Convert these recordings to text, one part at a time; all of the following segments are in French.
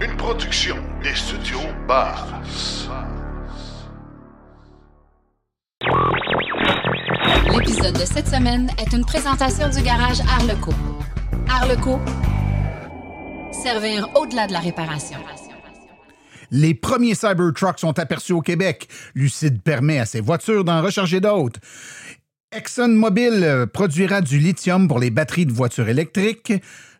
Une production des studios Bars. L'épisode de cette semaine est une présentation du garage Arleco. Arleco, servir au-delà de la réparation. Les premiers Cybertrucks sont aperçus au Québec. Lucide permet à ses voitures d'en recharger d'autres. ExxonMobil euh, produira du lithium pour les batteries de voitures électriques.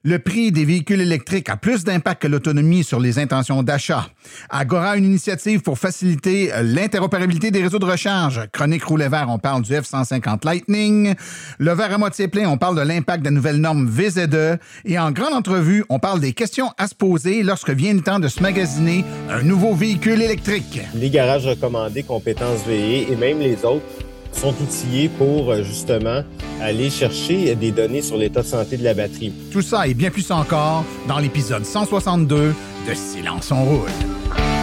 Le prix des véhicules électriques a plus d'impact que l'autonomie sur les intentions d'achat. Agora une initiative pour faciliter euh, l'interopérabilité des réseaux de recharge. Chronique Roulet Vert, on parle du F-150 Lightning. Le verre à moitié plein, on parle de l'impact des nouvelles normes VZ2. Et en grande entrevue, on parle des questions à se poser lorsque vient le temps de se magasiner un nouveau véhicule électrique. Les garages recommandés, compétences VE et même les autres sont outillés pour euh, justement aller chercher des données sur l'état de santé de la batterie. Tout ça et bien plus encore dans l'épisode 162 de Silence on roule.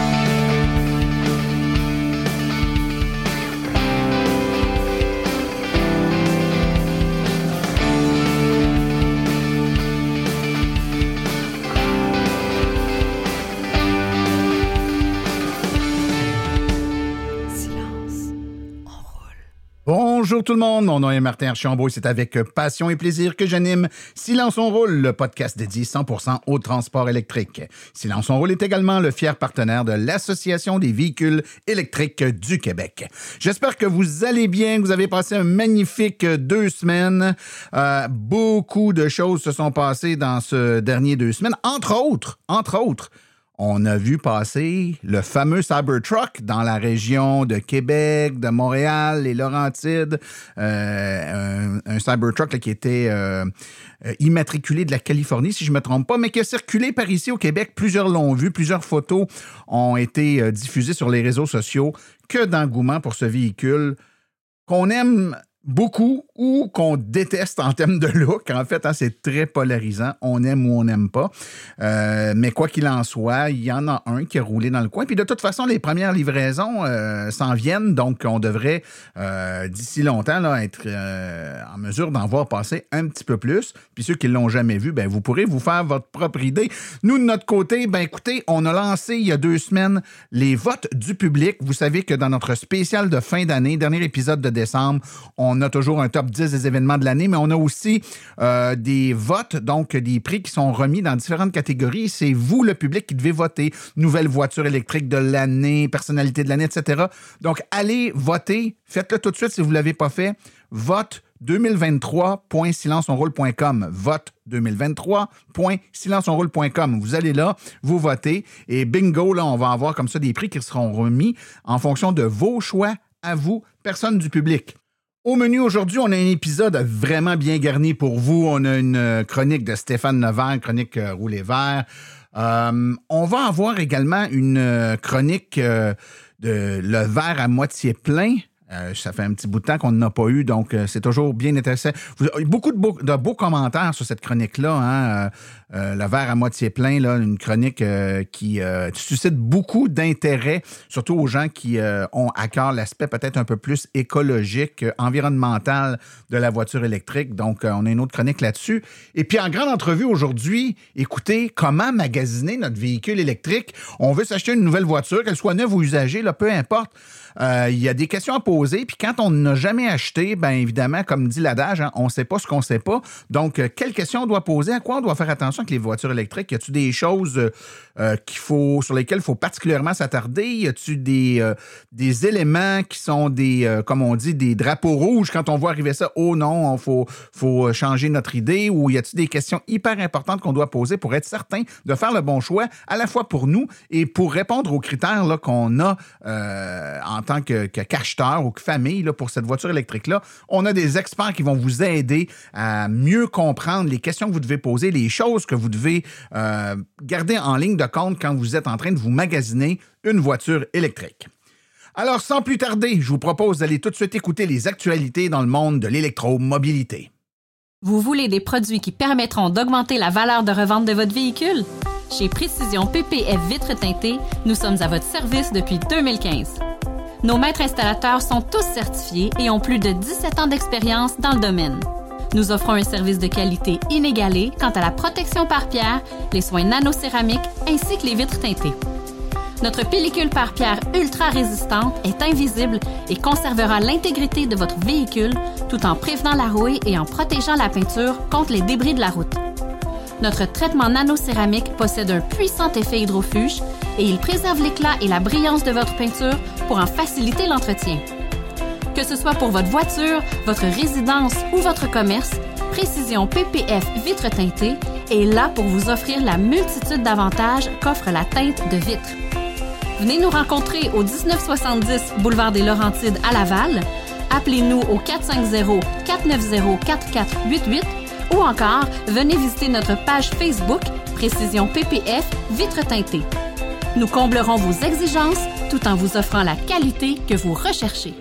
Bonjour tout le monde, mon nom est Martin Archambault et c'est avec passion et plaisir que j'anime Silence on roule, le podcast dédié 100% au transport électrique. Silence on roule est également le fier partenaire de l'Association des véhicules électriques du Québec. J'espère que vous allez bien, que vous avez passé un magnifique deux semaines. Euh, beaucoup de choses se sont passées dans ce dernier deux semaines, entre autres, entre autres, on a vu passer le fameux Cybertruck dans la région de Québec, de Montréal, les Laurentides, euh, un, Cybertruck qui était euh, immatriculé de la Californie, si je ne me trompe pas, mais qui a circulé par ici au Québec. Plusieurs l'ont vu, plusieurs photos ont été euh, diffusées sur les réseaux sociaux. Que d'engouement pour ce véhicule qu'on aime beaucoup ou qu'on déteste en termes de look. En fait, hein, c'est très polarisant. On aime ou on n'aime pas. Euh, mais quoi qu'il en soit, il y en a un qui a roulé dans le coin. Puis de toute façon, les premières livraisons euh, s'en viennent. Donc, on devrait euh, d'ici longtemps être en mesure d'en voir passer un petit peu plus. Puis ceux qui ne l'ont jamais vu, ben, vous pourrez vous faire votre propre idée. Nous, de notre côté, ben, écoutez, on a lancé il y a deux semaines les votes du public. Vous savez que dans notre spécial de fin d'année, dernier épisode de décembre, on a toujours un top 10 des événements de l'année, mais on a aussi euh, des votes, donc des prix qui sont remis dans différentes catégories. C'est vous, le public, qui devez voter. Nouvelle voiture électrique de l'année, personnalité de l'année, etc. Donc, allez voter. Faites-le tout de suite si vous ne l'avez pas fait. Vote 2023.silenceonroule.com. Vote 2023.silenceonroule.com. Vous allez là, vous votez et bingo, là, on va avoir comme ça des prix qui seront remis en fonction de vos choix à vous, personne du public. Au menu aujourd'hui, on a un épisode vraiment bien garni pour vous. On a une chronique de Stéphane Nevers, chronique euh, roulé vert. Euh, on va avoir également une chronique euh, de le verre à moitié plein. Euh, ça fait un petit bout de temps qu'on n'en a pas eu, donc euh, c'est toujours bien intéressant. Vous, beaucoup de beaux, de beaux, commentaires sur cette chronique-là. Hein? Euh, le verre à moitié plein, là, une chronique qui suscite beaucoup d'intérêt, surtout aux gens qui ont à cœur l'aspect peut-être un peu plus écologique, environnemental de la voiture électrique. Donc, on a une autre chronique là-dessus. Et puis, en grande entrevue aujourd'hui, écoutez, comment magasiner notre véhicule électrique? On veut s'acheter une nouvelle voiture, qu'elle soit neuve ou usagée, là, peu importe. Il y a des questions à poser. Puis quand on n'a jamais acheté, bien évidemment, comme dit l'adage, hein, on ne sait pas ce qu'on ne sait pas. Donc, euh, quelles questions on doit poser? À quoi on doit faire attention? Les voitures électriques? Y a-t-il des choses euh, qu'il faut, sur lesquelles il faut particulièrement s'attarder? Y a-t-il des, euh, des éléments qui sont des, euh, comme on dit, des drapeaux rouges? Quand on voit arriver ça? Oh non, il faut, faut changer notre idée. Ou y a-t-il des questions hyper importantes qu'on doit poser pour être certain de faire le bon choix, à la fois pour nous et pour répondre aux critères là, qu'on a en tant que, que qu'acheteur ou que famille là, pour cette voiture électrique-là? On a des experts qui vont vous aider à mieux comprendre les questions que vous devez poser, les choses que vous devez euh, garder en ligne de compte quand vous êtes en train de vous magasiner une voiture électrique. Alors, sans plus tarder, je vous propose d'aller tout de suite écouter les actualités dans le monde de l'électromobilité. Vous voulez des produits qui permettront d'augmenter la valeur de revente de votre véhicule? Chez Précision PPF Vitres teintées, nous sommes à votre service depuis 2015. Nos maîtres installateurs sont tous certifiés et ont plus de 17 ans d'expérience dans le domaine. Nous offrons un service de qualité inégalé quant à la protection par pierre, les soins nanocéramiques ainsi que les vitres teintées. Notre pellicule par pierre ultra résistante est invisible et conservera l'intégrité de votre véhicule tout en prévenant la rouille et en protégeant la peinture contre les débris de la route. Notre traitement nanocéramique possède un puissant effet hydrofuge et il préserve l'éclat et la brillance de votre peinture pour en faciliter l'entretien. Que ce soit pour votre voiture, votre résidence ou votre commerce, Précision PPF vitre teintée est là pour vous offrir la multitude d'avantages qu'offre la teinte de vitre. Venez nous rencontrer au 1970 boulevard des Laurentides à Laval. Appelez-nous au 450-490-4488 ou encore venez visiter notre page Facebook Précision PPF vitre teintée. Nous comblerons vos exigences tout en vous offrant la qualité que vous recherchez.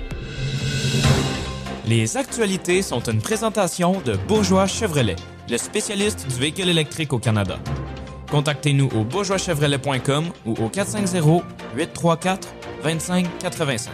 Les actualités sont une présentation de Bourgeois Chevrolet, le spécialiste du véhicule électrique au Canada. Contactez-nous au bourgeoischevrolet.com ou au 450-834-2585.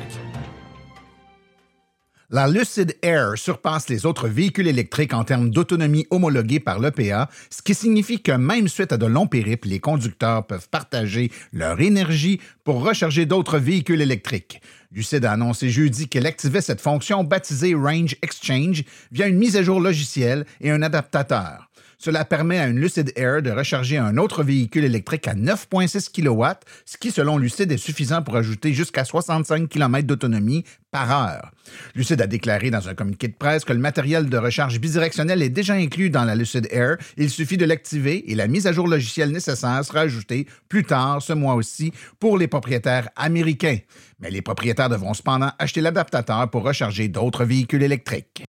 La Lucid Air surpasse les autres véhicules électriques en termes d'autonomie homologuée par l'EPA, ce qui signifie que même suite à de longs périples, les conducteurs peuvent partager leur énergie pour recharger d'autres véhicules électriques. Lucid a annoncé jeudi qu'elle activait cette fonction baptisée Range Exchange via une mise à jour logicielle et un adaptateur. Cela permet à une Lucid Air de recharger un autre véhicule électrique à 9,6 kW, ce qui, selon Lucid, est suffisant pour ajouter jusqu'à 65 km d'autonomie par heure. Lucid a déclaré dans un communiqué de presse que le matériel de recharge bidirectionnel est déjà inclus dans la Lucid Air. Il suffit de l'activer et la mise à jour logicielle nécessaire sera ajoutée plus tard ce mois aussi pour les propriétaires américains. Mais les propriétaires devront cependant acheter l'adaptateur pour recharger d'autres véhicules électriques.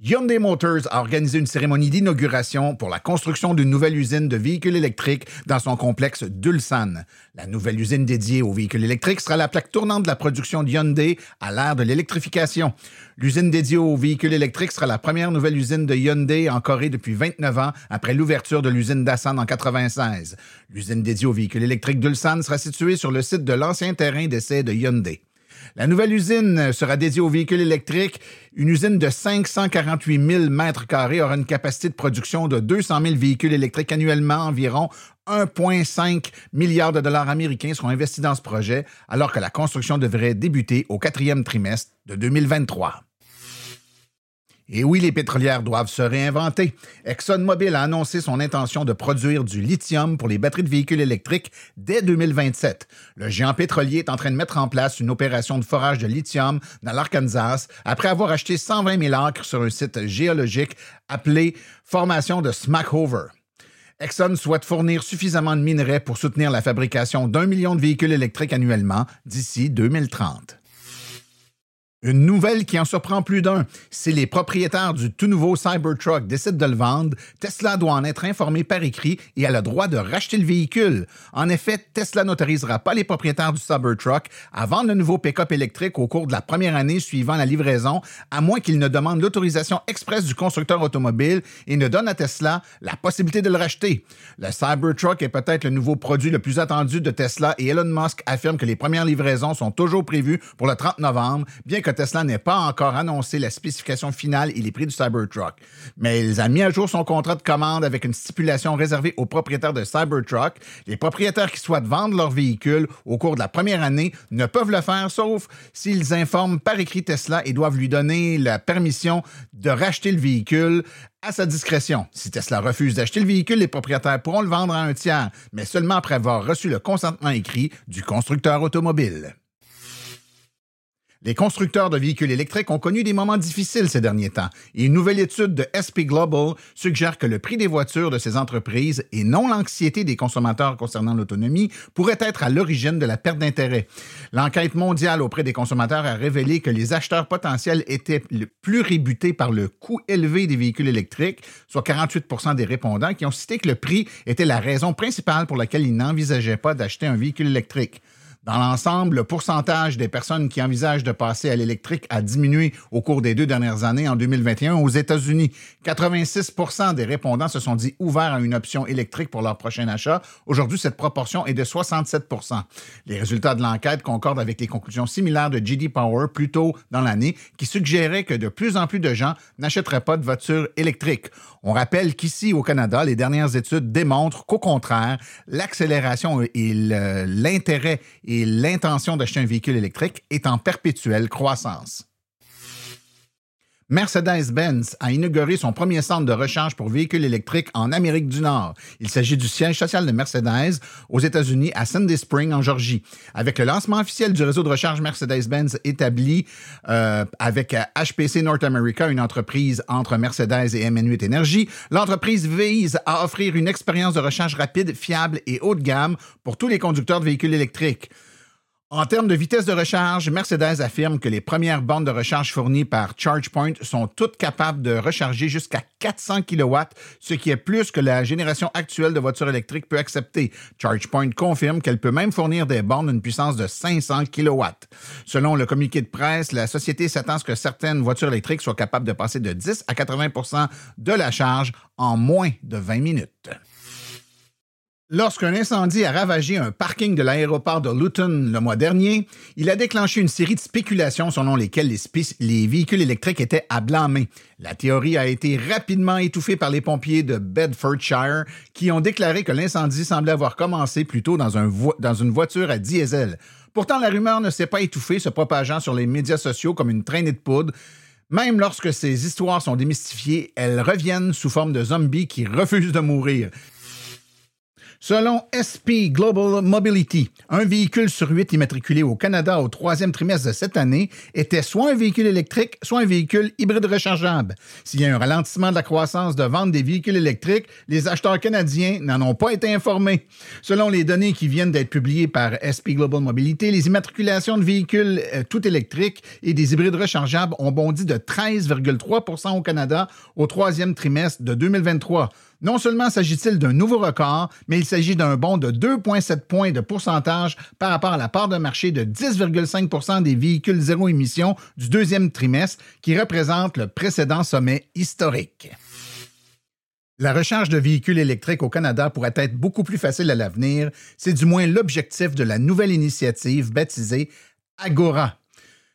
Hyundai Motors a organisé une cérémonie d'inauguration pour la construction d'une nouvelle usine de véhicules électriques dans son complexe d'Ulsan. La nouvelle usine dédiée aux véhicules électriques sera la plaque tournante de la production de Hyundai à l'ère de l'électrification. L'usine dédiée aux véhicules électriques sera la première nouvelle usine de Hyundai en Corée depuis 29 ans après l'ouverture de l'usine d'Assan en 96. L'usine dédiée aux véhicules électriques d'Ulsan sera située sur le site de l'ancien terrain d'essai de Hyundai. La nouvelle usine sera dédiée aux véhicules électriques. Une usine de 548 000 mètres carrés aura une capacité de production de 200 000 véhicules électriques annuellement. Environ 1,5 milliard de dollars américains seront investis dans ce projet, alors que la construction devrait débuter au quatrième trimestre de 2023. Et oui, les pétrolières doivent se réinventer. ExxonMobil a annoncé son intention de produire du lithium pour les batteries de véhicules électriques dès 2027. Le géant pétrolier est en train de mettre en place une opération de forage de lithium dans l'Arkansas après avoir acheté 120 000 acres sur un site géologique appelé Formation de Smackover. Exxon souhaite fournir suffisamment de minerais pour soutenir la fabrication d'un million de véhicules électriques annuellement d'ici 2030. Une nouvelle qui en surprend plus d'un. Si les propriétaires du tout nouveau Cybertruck décident de le vendre, Tesla doit en être informé par écrit et a le droit de racheter le véhicule. En effet, Tesla n'autorisera pas les propriétaires du Cybertruck à vendre le nouveau pick-up électrique au cours de la première année suivant la livraison, à moins qu'ils ne demandent l'autorisation expresse du constructeur automobile et ne donnent à Tesla la possibilité de le racheter. Le Cybertruck est peut-être le nouveau produit le plus attendu de Tesla et Elon Musk affirme que les premières livraisons sont toujours prévues pour le 30 novembre, bien que Tesla n'ait pas encore annoncé la spécification finale et les prix du Cybertruck. Mais il a mis à jour son contrat de commande avec une stipulation réservée aux propriétaires de Cybertruck. Les propriétaires qui souhaitent vendre leur véhicule au cours de la première année ne peuvent le faire sauf s'ils informent par écrit Tesla et doivent lui donner la permission de racheter le véhicule à sa discrétion. Si Tesla refuse d'acheter le véhicule, les propriétaires pourront le vendre à un tiers, mais seulement après avoir reçu le consentement écrit du constructeur automobile. Les constructeurs de véhicules électriques ont connu des moments difficiles ces derniers temps et une nouvelle étude de SP Global suggère que le prix des voitures de ces entreprises et non l'anxiété des consommateurs concernant l'autonomie pourrait être à l'origine de la perte d'intérêt. L'enquête mondiale auprès des consommateurs a révélé que les acheteurs potentiels étaient le plus rébutés par le coût élevé des véhicules électriques, soit 48% des répondants qui ont cité que le prix était la raison principale pour laquelle ils n'envisageaient pas d'acheter un véhicule électrique. Dans l'ensemble, le pourcentage des personnes qui envisagent de passer à l'électrique a diminué au cours des deux dernières années en 2021 aux États-Unis. 86% des répondants se sont dit ouverts à une option électrique pour leur prochain achat. Aujourd'hui, cette proportion est de 67% Les résultats de l'enquête concordent avec les conclusions similaires de GD Power plus tôt dans l'année qui suggéraient que de plus en plus de gens n'achèteraient pas de voitures électriques. On rappelle qu'ici au Canada, les dernières études démontrent qu'au contraire, l'accélération et l'intérêt et l'intention d'acheter un véhicule électrique est en perpétuelle croissance. Mercedes-Benz a inauguré son premier centre de recharge pour véhicules électriques en Amérique du Nord. Il s'agit du siège social de Mercedes aux États-Unis à Sandy Spring en Georgie. Avec le lancement officiel du réseau de recharge Mercedes-Benz établi euh, avec HPC North America, une entreprise entre Mercedes et MN8 Energy, l'entreprise vise à offrir une expérience de recharge rapide, fiable et haut de gamme pour tous les conducteurs de véhicules électriques. En termes de vitesse de recharge, Mercedes affirme que les premières bornes de recharge fournies par ChargePoint sont toutes capables de recharger jusqu'à 400 kW, ce qui est plus que la génération actuelle de voitures électriques peut accepter. ChargePoint confirme qu'elle peut même fournir des bornes d'une puissance de 500 kW. Selon le communiqué de presse, la société s'attend à ce que certaines voitures électriques soient capables de passer de 10 à 80% de la charge en moins de 20 minutes. Lorsqu'un incendie a ravagé un parking de l'aéroport de Luton le mois dernier, il a déclenché une série de spéculations selon lesquelles les, véhicules électriques étaient à blâmer. La théorie a été rapidement étouffée par les pompiers de Bedfordshire qui ont déclaré que l'incendie semblait avoir commencé plutôt dans, dans une voiture à diesel. Pourtant, la rumeur ne s'est pas étouffée, se propageant sur les médias sociaux comme une traînée de poudre. Même lorsque ces histoires sont démystifiées, elles reviennent sous forme de zombies qui refusent de mourir. Selon SP Global Mobility, un véhicule sur huit immatriculé au Canada au troisième trimestre de cette année était soit un véhicule électrique, soit un véhicule hybride rechargeable. S'il y a un ralentissement de la croissance de vente des véhicules électriques, les acheteurs canadiens n'en ont pas été informés. Selon les données qui viennent d'être publiées par SP Global Mobility, les immatriculations de véhicules euh, tout électriques et des hybrides rechargeables ont bondi de 13,3 au Canada au troisième trimestre de 2023. Non seulement s'agit-il d'un nouveau record, mais il s'agit d'un bond de 2,7 points de pourcentage par rapport à la part de marché de 10,5% des véhicules zéro émission du deuxième trimestre, qui représente le précédent sommet historique. La recharge de véhicules électriques au Canada pourrait être beaucoup plus facile à l'avenir. C'est du moins l'objectif de la nouvelle initiative baptisée Agora.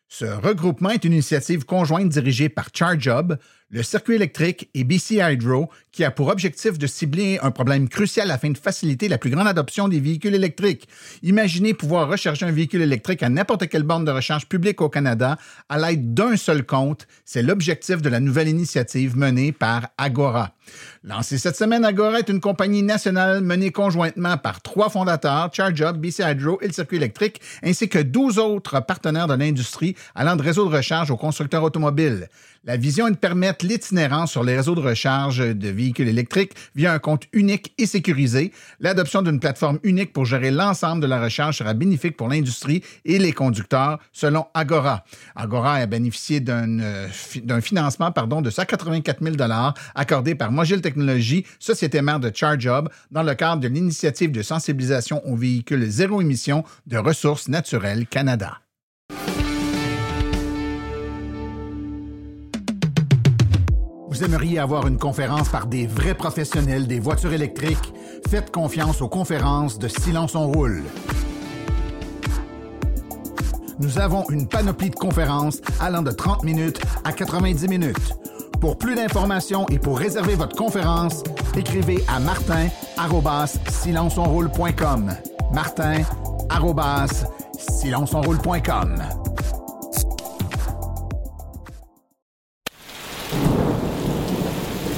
Ce regroupement est une initiative conjointe dirigée par ChargeHub, le circuit électrique et BC Hydro, qui a pour objectif de cibler un problème crucial afin de faciliter la plus grande adoption des véhicules électriques. Imaginez pouvoir recharger un véhicule électrique à n'importe quelle borne de recharge publique au Canada à l'aide d'un seul compte. C'est l'objectif de la nouvelle initiative menée par Agora. Lancée cette semaine, Agora est une compagnie nationale menée conjointement par trois fondateurs, ChargeUp, BC Hydro et le circuit électrique, ainsi que 12 autres partenaires de l'industrie allant de réseaux de recharge aux constructeurs automobiles. La vision est de permettre l'itinérance sur les réseaux de recharge de véhicules électriques via un compte unique et sécurisé. L'adoption d'une plateforme unique pour gérer l'ensemble de la recharge sera bénéfique pour l'industrie et les conducteurs, selon Agora. Agora a bénéficié d'un euh, financement pardon, de 184 000 accordé par Mogil Technologies, société mère de ChargeHub, dans le cadre de l'initiative de sensibilisation aux véhicules zéro émission de Ressources naturelles Canada. Vous aimeriez avoir une conférence par des vrais professionnels des voitures électriques? Faites confiance aux conférences de Silence on Roule. Nous avons une panoplie de conférences allant de 30 minutes à 90 minutes. Pour plus d'informations et pour réserver votre conférence, écrivez à martin@silenceonroule.com. martin@silenceonroule.com.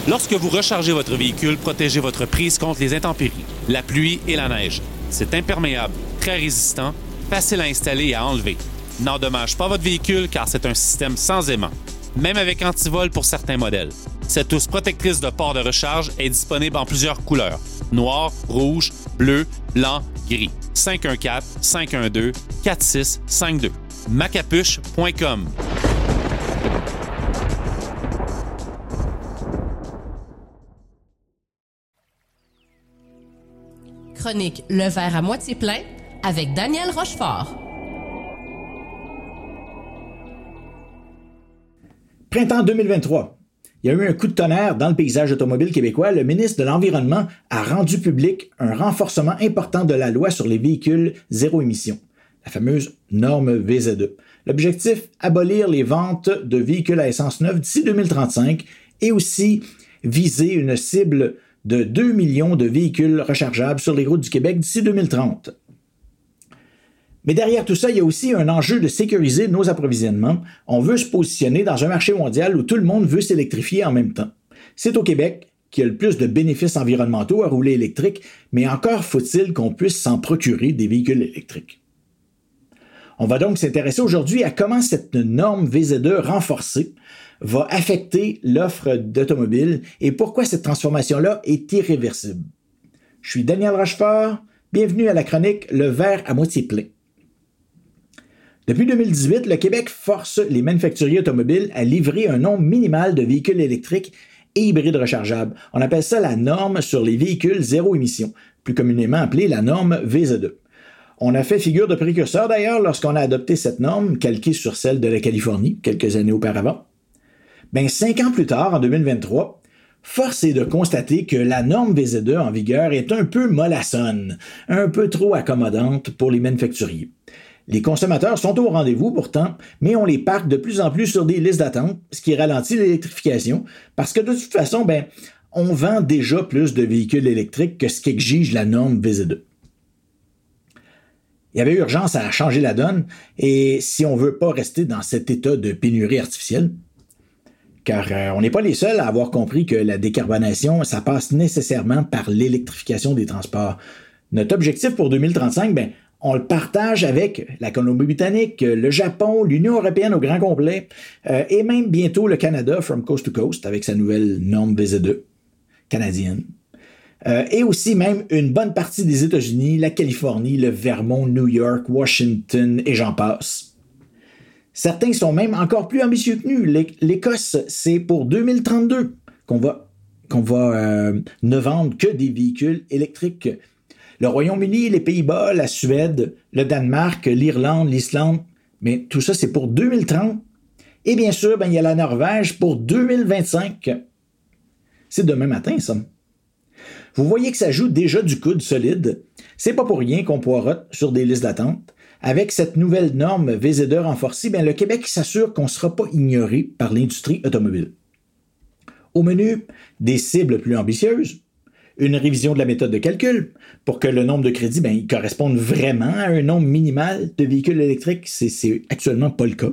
Lorsque vous rechargez votre véhicule, protégez votre prise contre les intempéries, la pluie et la neige. C'est imperméable, très résistant, facile à installer et à enlever. N'endommage pas votre véhicule car c'est un système sans aimant, même avec antivol pour certains modèles. Cette housse protectrice de port de recharge est disponible en plusieurs couleurs noir, rouge, bleu, blanc, gris. 514-512-4652. macapuche.com chronique Le verre à moitié plein avec Daniel Rochefort. Printemps 2023. Il y a eu un coup de tonnerre dans le paysage automobile québécois. Le ministre de l'Environnement a rendu public un renforcement important de la loi sur les véhicules zéro émission, la fameuse norme VZ2. L'objectif, abolir les ventes de véhicules à essence neuve d'ici 2035 et aussi viser une cible de 2 millions de véhicules rechargeables sur les routes du Québec d'ici 2030. Mais derrière tout ça, il y a aussi un enjeu de sécuriser nos approvisionnements. On veut se positionner dans un marché mondial où tout le monde veut s'électrifier en même temps. C'est au Québec qui a le plus de bénéfices environnementaux à rouler électrique, mais encore faut-il qu'on puisse s'en procurer des véhicules électriques. On va donc s'intéresser aujourd'hui à comment cette norme VZ2 renforcée va affecter l'offre d'automobiles et pourquoi cette transformation-là est irréversible. Je suis Daniel Rochefort, bienvenue à la chronique Le verre à moitié plein. Depuis 2018, le Québec force les manufacturiers automobiles à livrer un nombre minimal de véhicules électriques et hybrides rechargeables. On appelle ça la norme sur les véhicules zéro émission, plus communément appelée la norme VZ2. On a fait figure de précurseur d'ailleurs lorsqu'on a adopté cette norme, calquée sur celle de la Californie quelques années auparavant. Ben, cinq ans plus tard, en 2023, force est de constater que la norme VZ2 en vigueur est un peu mollassonne, un peu trop accommodante pour les manufacturiers. Les consommateurs sont au rendez-vous pourtant, mais on les parque de plus en plus sur des listes d'attente, ce qui ralentit l'électrification, parce que de toute façon, ben, on vend déjà plus de véhicules électriques que ce qu'exige la norme VZ2. Il y avait urgence à changer la donne, et si on veut pas rester dans cet état de pénurie artificielle, car euh, on n'est pas les seuls à avoir compris que la décarbonation, ça passe nécessairement par l'électrification des transports. Notre objectif pour 2035, ben, on le partage avec la Colombie-Britannique, le Japon, l'Union européenne au grand complet, euh, et même bientôt le Canada from coast to coast avec sa nouvelle norme VZ2 canadienne. Euh, et aussi même une bonne partie des États-Unis, la Californie, le Vermont, New York, Washington et j'en passe. Certains sont même encore plus ambitieux que nous. L'Écosse, c'est pour 2032 qu'on va, qu'on va euh, ne vendre que des véhicules électriques le Royaume-Uni, les Pays-Bas, la Suède, le Danemark, l'Irlande, l'Islande, mais tout ça, c'est pour 2030. Et bien sûr, ben, il y a la Norvège pour 2025. C'est demain matin, ça. Vous voyez que ça joue déjà du coude solide. C'est pas pour rien qu'on poirote sur des listes d'attente. Avec cette nouvelle norme VZ2 renforcée, ben, le Québec s'assure qu'on ne sera pas ignoré par l'industrie automobile. Au menu, des cibles plus ambitieuses, une révision de la méthode de calcul pour que le nombre de crédits ben, corresponde vraiment à un nombre minimal de véhicules électriques. C'est actuellement pas le cas.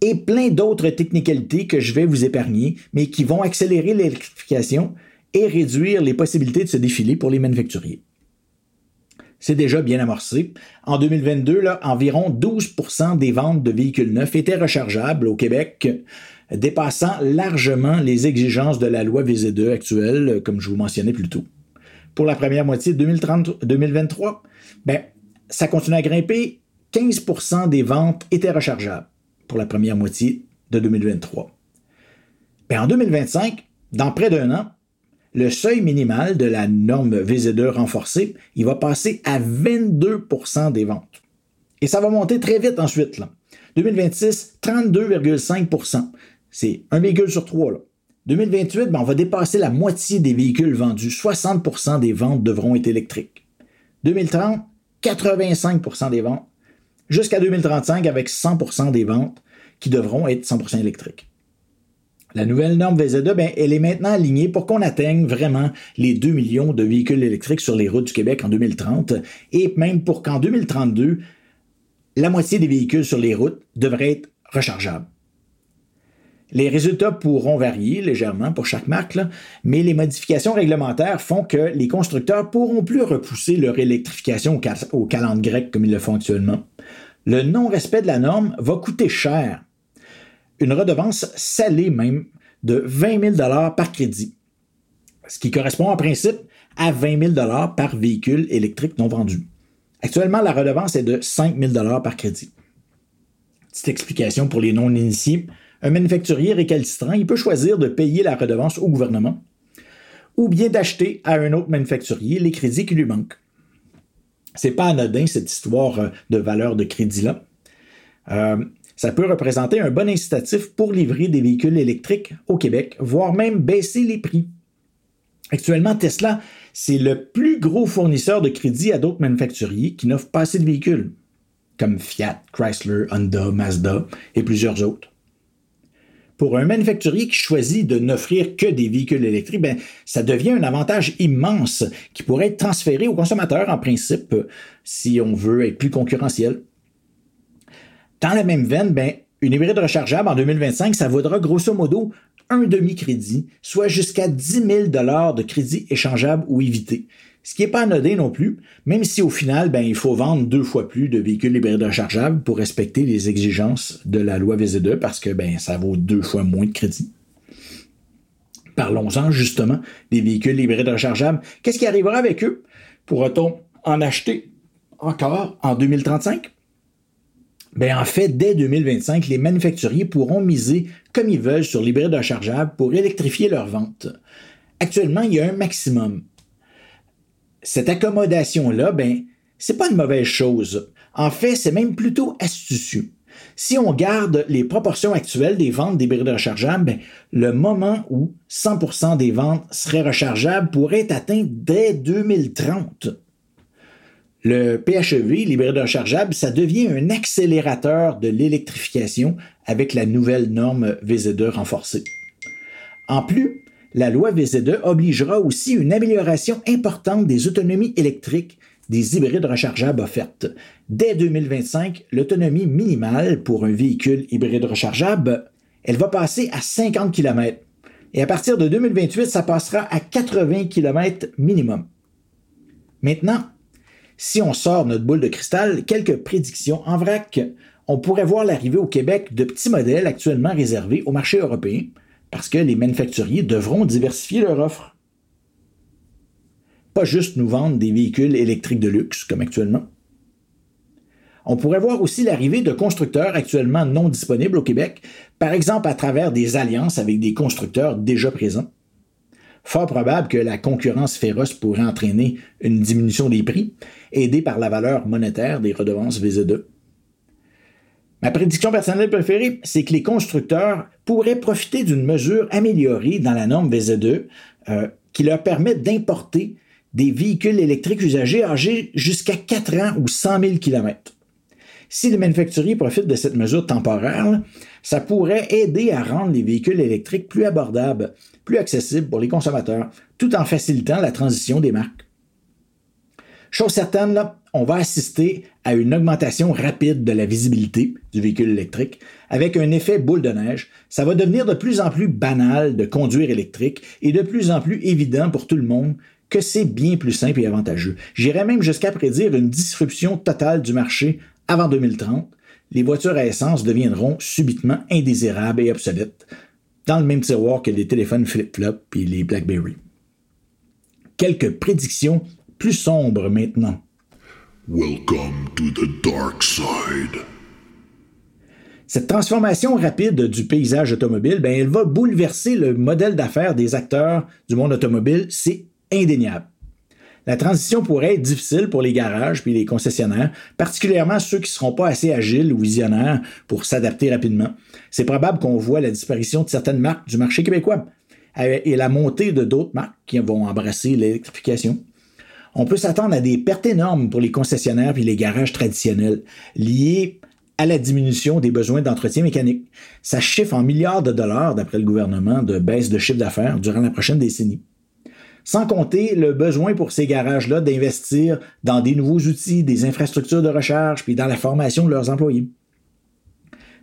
Et plein d'autres technicalités que je vais vous épargner, mais qui vont accélérer l'électrification et réduire les possibilités de se défiler pour les manufacturiers. C'est déjà bien amorcé. En 2022, là, environ 12% des ventes de véhicules neufs étaient rechargeables au Québec, dépassant largement les exigences de la loi VZ2 actuelle, comme je vous mentionnais plus tôt. Pour la première moitié de 2023, ben, ça continue à grimper. 15% des ventes étaient rechargeables pour la première moitié de 2023. Ben, en 2025, dans près d'un an, le seuil minimal de la norme VZ2 renforcée, il va passer à 22% des ventes. Et ça va monter très vite ensuite. Là. 2026, 32,5 c'est un véhicule sur trois. Là. 2028, ben, on va dépasser la moitié des véhicules vendus. 60% des ventes devront être électriques. 2030, 85% des ventes. Jusqu'à 2035, avec 100% des ventes qui devront être 100% électriques. La nouvelle norme VZ2, ben, elle est maintenant alignée pour qu'on atteigne vraiment les 2 millions de véhicules électriques sur les routes du Québec en 2030 et même pour qu'en 2032, la moitié des véhicules sur les routes devraient être rechargeables. Les résultats pourront varier légèrement pour chaque marque, mais les modifications réglementaires font que les constructeurs pourront plus repousser leur électrification au, calendrier grec comme ils le font actuellement. Le non-respect de la norme va coûter cher. Une redevance salée même de 20 000 par crédit, ce qui correspond en principe à 20 000 par véhicule électrique non vendu. Actuellement, la redevance est de 5 000 par crédit. Petite explication pour les non-initiés un manufacturier récalcitrant, il peut choisir de payer la redevance au gouvernement ou bien d'acheter à un autre manufacturier les crédits qui lui manquent. C'est pas anodin, cette histoire euh, de valeur de crédit-là. Euh, ça peut représenter un bon incitatif pour livrer des véhicules électriques au Québec, voire même baisser les prix. Actuellement, Tesla, c'est le plus gros fournisseur de crédit à d'autres manufacturiers qui n'offrent pas assez de véhicules, comme Fiat, Chrysler, Honda, Mazda et plusieurs autres. Pour un manufacturier qui choisit de n'offrir que des véhicules électriques, ben, ça devient un avantage immense qui pourrait être transféré aux consommateurs en principe si on veut être plus concurrentiel. Dans la même veine, ben, une hybride rechargeable en 2025, ça vaudra grosso modo un demi-crédit, soit jusqu'à 10 000 de crédit échangeable ou évité. Ce qui n'est pas anodin non plus, même si au final, ben, il faut vendre deux fois plus de véhicules hybrides rechargeables pour respecter les exigences de la loi VZ2 parce que ben, ça vaut deux fois moins de crédit. Parlons-en justement des véhicules hybrides rechargeables. Qu'est-ce qui arrivera avec eux? Pourra-t-on en acheter encore en 2035? Ben, en fait, dès 2025, les manufacturiers pourront miser comme ils veulent sur l'hybride rechargeable pour électrifier leurs ventes. Actuellement, il y a un maximum. Cette accommodation-là, ben, c'est pas une mauvaise chose. En fait, c'est même plutôt astucieux. Si on garde les proportions actuelles des ventes d'hybrides rechargeables, ben, le moment où 100% des ventes seraient rechargeables pourrait être atteint dès 2030. Le PHEV, l'hybride rechargeable, ça devient un accélérateur de l'électrification avec la nouvelle norme VZ2 renforcée. En plus, la loi VZ2 obligera aussi une amélioration importante des autonomies électriques des hybrides rechargeables offertes. Dès 2025, l'autonomie minimale pour un véhicule hybride rechargeable, elle va passer à 50 km. Et à partir de 2028, ça passera à 80 km minimum. Maintenant, si on sort notre boule de cristal, quelques prédictions en vrac. On pourrait voir l'arrivée au Québec de petits modèles actuellement réservés au marché européen parce que les manufacturiers devront diversifier leur offre. Pas juste nous vendre des véhicules électriques de luxe comme actuellement. On pourrait voir aussi l'arrivée de constructeurs actuellement non disponibles au Québec, par exemple à travers des alliances avec des constructeurs déjà présents. Fort probable que la concurrence féroce pourrait entraîner une diminution des prix, aidée par la valeur monétaire des redevances VZ2. Ma prédiction personnelle préférée, c'est que les constructeurs pourraient profiter d'une mesure améliorée dans la norme VZ2 euh, qui leur permet d'importer des véhicules électriques usagés âgés jusqu'à 4 ans ou 100 000 km. Si les manufacturiers profitent de cette mesure temporaire, ça pourrait aider à rendre les véhicules électriques plus abordables, plus accessibles pour les consommateurs, tout en facilitant la transition des marques. Chose certaine, là, on va assister à une augmentation rapide de la visibilité du véhicule électrique avec un effet boule de neige. Ça va devenir de plus en plus banal de conduire électrique et de plus en plus évident pour tout le monde que c'est bien plus simple et avantageux. J'irais même jusqu'à prédire une disruption totale du marché avant 2030. Les voitures à essence deviendront subitement indésirables et obsolètes dans le même tiroir que les téléphones flip-flop et les BlackBerry. Quelques prédictions plus sombres maintenant. Welcome to the dark side. Cette transformation rapide du paysage automobile, ben, elle va bouleverser le modèle d'affaires des acteurs du monde automobile, c'est indéniable. La transition pourrait être difficile pour les garages puis les concessionnaires, particulièrement ceux qui ne seront pas assez agiles ou visionnaires pour s'adapter rapidement. C'est probable qu'on voit la disparition de certaines marques du marché québécois euh, et la montée de d'autres marques qui vont embrasser l'électrification. On peut s'attendre à des pertes énormes pour les concessionnaires puis les garages traditionnels, liés à la diminution des besoins d'entretien mécanique. Ça chiffre en milliards de dollars, d'après le gouvernement, de baisse de chiffre d'affaires durant la prochaine décennie. Sans compter le besoin pour ces garages-là d'investir dans des nouveaux outils, des infrastructures de recharge, puis dans la formation de leurs employés.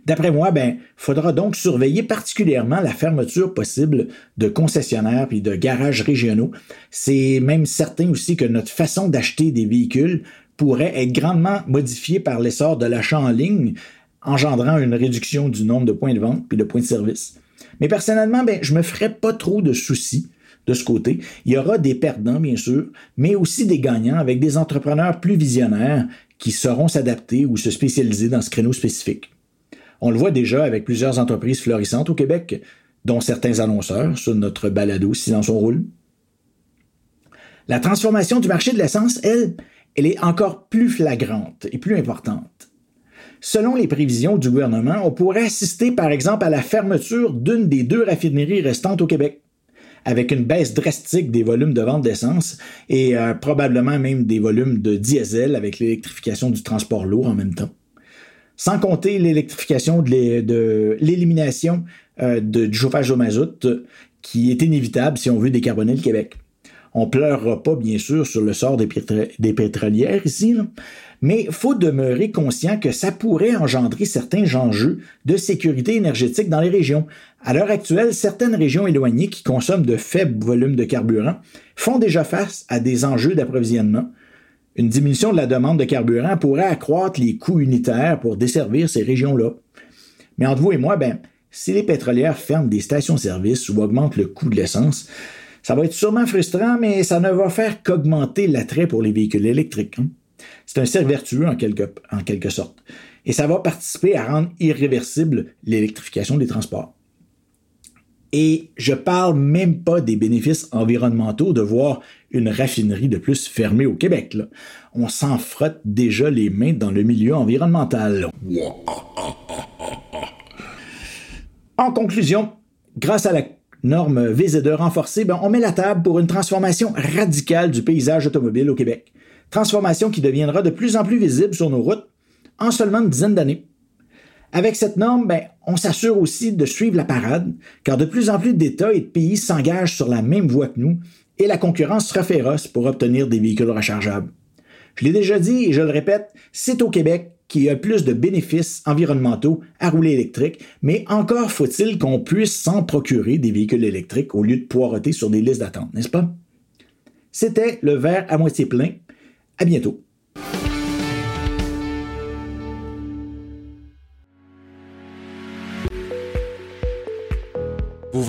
D'après moi, ben, faudra donc surveiller particulièrement la fermeture possible de concessionnaires puis de garages régionaux. C'est même certain aussi que notre façon d'acheter des véhicules pourrait être grandement modifiée par l'essor de l'achat en ligne, engendrant une réduction du nombre de points de vente puis de points de service. Mais personnellement, ben, je me ferais pas trop de soucis de ce côté. Il y aura des perdants, bien sûr, mais aussi des gagnants avec des entrepreneurs plus visionnaires qui sauront s'adapter ou se spécialiser dans ce créneau spécifique. On le voit déjà avec plusieurs entreprises florissantes au Québec, dont certains annonceurs sur notre balado Silence on roule. La transformation du marché de l'essence, elle, elle est encore plus flagrante et plus importante. Selon les prévisions du gouvernement, on pourrait assister par exemple à la fermeture d'une des deux raffineries restantes au Québec, avec une baisse drastique des volumes de vente d'essence et euh, probablement même des volumes de diesel avec l'électrification du transport lourd en même temps. Sans compter l'électrification de l'élimination euh, du chauffage au mazout, qui est inévitable si on veut décarboner le Québec. On pleurera pas, bien sûr, sur le sort des, des pétrolières ici, mais il faut demeurer conscient que ça pourrait engendrer certains enjeux de sécurité énergétique dans les régions. À l'heure actuelle, certaines régions éloignées qui consomment de faibles volumes de carburant font déjà face à des enjeux d'approvisionnement. Une diminution de la demande de carburant pourrait accroître les coûts unitaires pour desservir ces régions-là. Mais entre vous et moi, ben, si les pétrolières ferment des stations-service ou augmentent le coût de l'essence, ça va être sûrement frustrant, mais ça ne va faire qu'augmenter l'attrait pour les véhicules électriques. Hein. C'est un cercle vertueux en quelque, en quelque sorte. Et ça va participer à rendre irréversible l'électrification des transports. Et je parle même pas des bénéfices environnementaux de voir une raffinerie de plus fermée au Québec. On s'en frotte déjà les mains dans le milieu environnemental. En conclusion, grâce à la norme VZ2 renforcée, ben, on met la table pour une transformation radicale du paysage automobile au Québec. Transformation qui deviendra de plus en plus visible sur nos routes en seulement une dizaine d'années. Avec cette norme, ben, on s'assure aussi de suivre la parade, car de plus en plus d'États et de pays s'engagent sur la même voie que nous, et la concurrence sera féroce pour obtenir des véhicules rechargeables. Je l'ai déjà dit et je le répète, c'est au Québec qui a plus de bénéfices environnementaux à rouler électrique, mais encore faut-il qu'on puisse s'en procurer des véhicules électriques au lieu de poireauter sur des listes d'attente, n'est-ce pas? C'était le verre à moitié plein. À bientôt.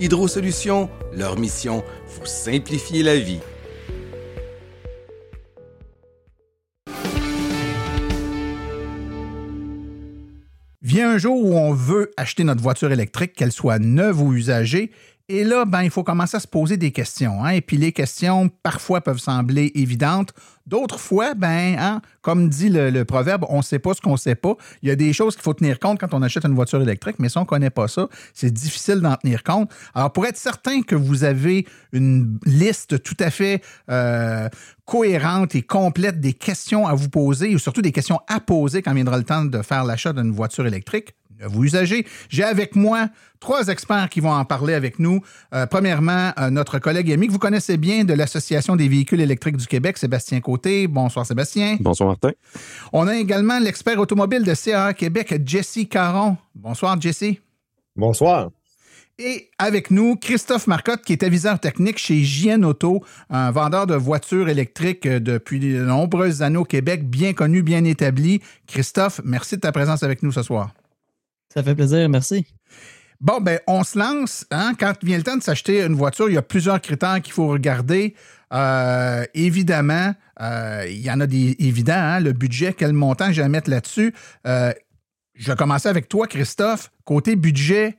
Hydro Solutions, leur mission, vous simplifier la vie. Vient un jour où on veut acheter notre voiture électrique, qu'elle soit neuve ou usagée, et là, ben, il faut commencer à se poser des questions. Hein? Et puis les questions, parfois, peuvent sembler évidentes. D'autres fois, ben, hein, comme dit le, proverbe, on ne sait pas ce qu'on ne sait pas. Il y a des choses qu'il faut tenir compte quand on achète une voiture électrique, mais si on ne connaît pas ça, c'est difficile d'en tenir compte. Alors, pour être certain que vous avez une liste tout à fait euh, cohérente et complète des questions à vous poser, ou surtout des questions à poser quand viendra le temps de faire l'achat d'une voiture électrique, vous usagez. J'ai avec moi trois experts qui vont en parler avec nous. Euh, premièrement, euh, notre collègue ami que vous connaissez bien de l'Association des véhicules électriques du Québec, Sébastien Côté. Bonsoir Sébastien. Bonsoir Martin. On a également l'expert automobile de CAA Québec, Jesse Caron. Bonsoir Jesse. Bonsoir. Et avec nous, Christophe Marcotte, qui est aviseur technique chez JN Auto, un vendeur de voitures électriques depuis de nombreuses années au Québec, bien connu, bien établi. Christophe, merci de ta présence avec nous ce soir. Ça fait plaisir, merci. Bon, ben, on se lance. Hein? Quand vient le temps de s'acheter une voiture, il y a plusieurs critères qu'il faut regarder. Euh, évidemment, euh, il y en a des évidents, hein? le budget, quel montant je vais mettre là-dessus. Euh, je vais commencer avec toi, Christophe. Côté budget,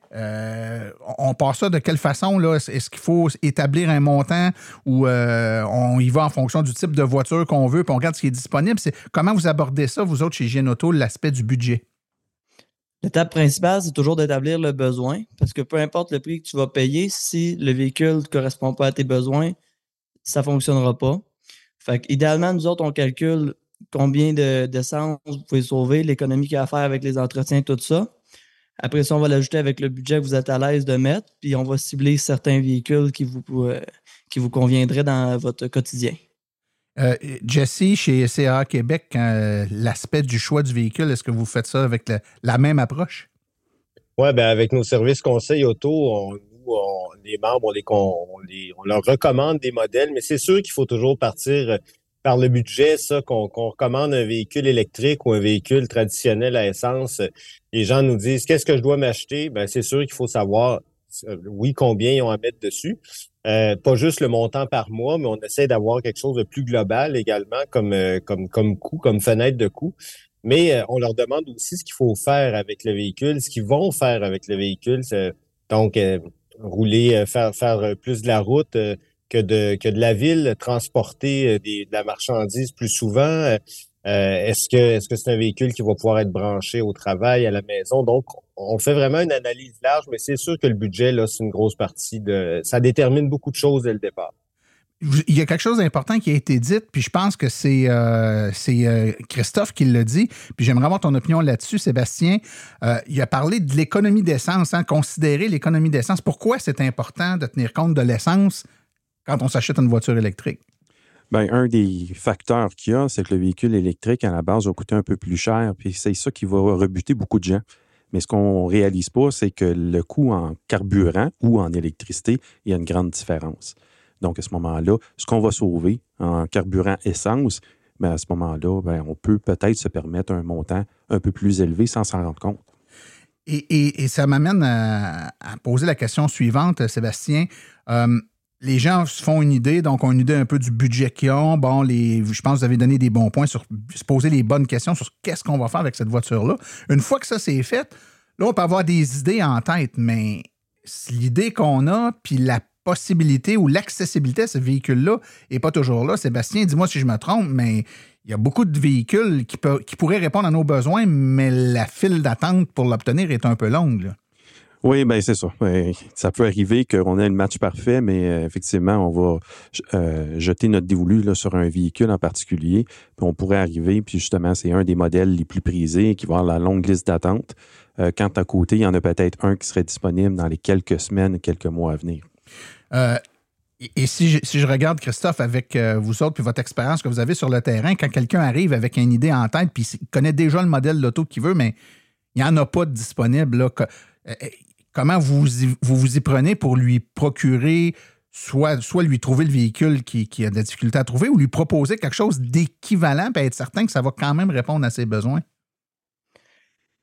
on passe ça de quelle façon? Là? Est-ce qu'il faut établir un montant ou on y va en fonction du type de voiture qu'on veut puis on regarde ce qui est disponible? C'est, comment vous abordez ça, vous autres, chez Auto, l'aspect du budget? L'étape principale, c'est toujours d'établir le besoin, parce que peu importe le prix que tu vas payer, si le véhicule ne correspond pas à tes besoins, ça ne fonctionnera pas. Fait idéalement, nous autres, on calcule combien d'essence vous pouvez sauver, l'économie qu'il y a à faire avec les entretiens, tout ça. Après ça, on va l'ajouter avec le budget que vous êtes à l'aise de mettre, puis on va cibler certains véhicules qui vous, euh, qui vous conviendraient dans votre quotidien. Euh, Jesse, chez CA Québec, euh, l'aspect du choix du véhicule, est-ce que vous faites ça avec la même approche? Oui, ben avec nos services conseils auto, on, les membres, on, leur recommande des modèles, mais c'est sûr qu'il faut toujours partir par le budget, ça, qu'on recommande un véhicule électrique ou un véhicule traditionnel à essence. Les gens nous disent qu'est-ce que je dois m'acheter? Ben, c'est sûr qu'il faut savoir, euh, oui, combien ils ont à mettre dessus. Euh, pas juste le montant par mois, mais on essaie d'avoir quelque chose de plus global également comme, euh, comme, coût, comme fenêtre de coût. Mais on leur demande aussi ce qu'il faut faire avec le véhicule, ce qu'ils vont faire avec le véhicule. Donc, rouler, faire, faire plus de la route que de, la ville, transporter de la marchandise plus souvent. est-ce que est-ce que c'est un véhicule qui va pouvoir être branché au travail, à la maison? Donc, on fait vraiment une analyse large, mais c'est sûr que le budget, là, c'est une grosse partie de. Ça détermine beaucoup de choses dès le départ. Il y a quelque chose d'important qui a été dit, puis je pense que c'est euh, euh, Christophe qui l'a dit, puis j'aimerais avoir ton opinion là-dessus, Sébastien. Euh, il a parlé de l'économie d'essence, hein, considérer l'économie d'essence. Pourquoi c'est important de tenir compte de l'essence quand on s'achète une voiture électrique? Bien, un des facteurs qu'il y a, c'est que le véhicule électrique, à la base, va coûter un peu plus cher, puis c'est ça qui va rebuter beaucoup de gens. Mais ce qu'on réalise pas, c'est que le coût en carburant ou en électricité, il y a une grande différence. Donc, à ce moment-là, ce qu'on va sauver en carburant essence, bien, à ce moment-là, bien, on peut peut-être se permettre un montant un peu plus élevé sans s'en rendre compte. Et, ça m'amène à, poser la question suivante, Sébastien. Euh, les gens se font une idée, donc ont une idée un peu du budget qu'ils ont. Bon, les, je pense que vous avez donné des bons points sur se poser les bonnes questions sur qu'est-ce qu'on va faire avec cette voiture-là. Une fois que ça c'est fait, là, on peut avoir des idées en tête, mais l'idée qu'on a, puis la possibilité ou l'accessibilité à ce véhicule-là n'est pas toujours là. Sébastien, dis-moi si je me trompe, mais il y a beaucoup de véhicules qui, pourraient répondre à nos besoins, mais la file d'attente pour l'obtenir est un peu longue. Oui, ben c'est ça. Ça peut arriver qu'on ait un match parfait, mais euh, effectivement, on va euh, jeter notre dévolu sur un véhicule en particulier. On pourrait arriver, puis justement, c'est un des modèles les plus prisés qui va avoir la longue liste d'attente. Euh, quand à côté, il y en a peut-être un qui serait disponible dans les quelques semaines, quelques mois à venir. et si je, si je, regarde, Christophe, avec vous autres, puis votre expérience que vous avez sur le terrain, quand quelqu'un arrive avec une idée en tête, puis il connaît déjà le modèle d'auto qu'il veut, mais il n'y en a pas de disponible, là, comment vous, vous y prenez pour lui procurer, soit, lui trouver le véhicule qui, a des difficultés à trouver, ou lui proposer quelque chose d'équivalent, et être certain que ça va quand même répondre à ses besoins?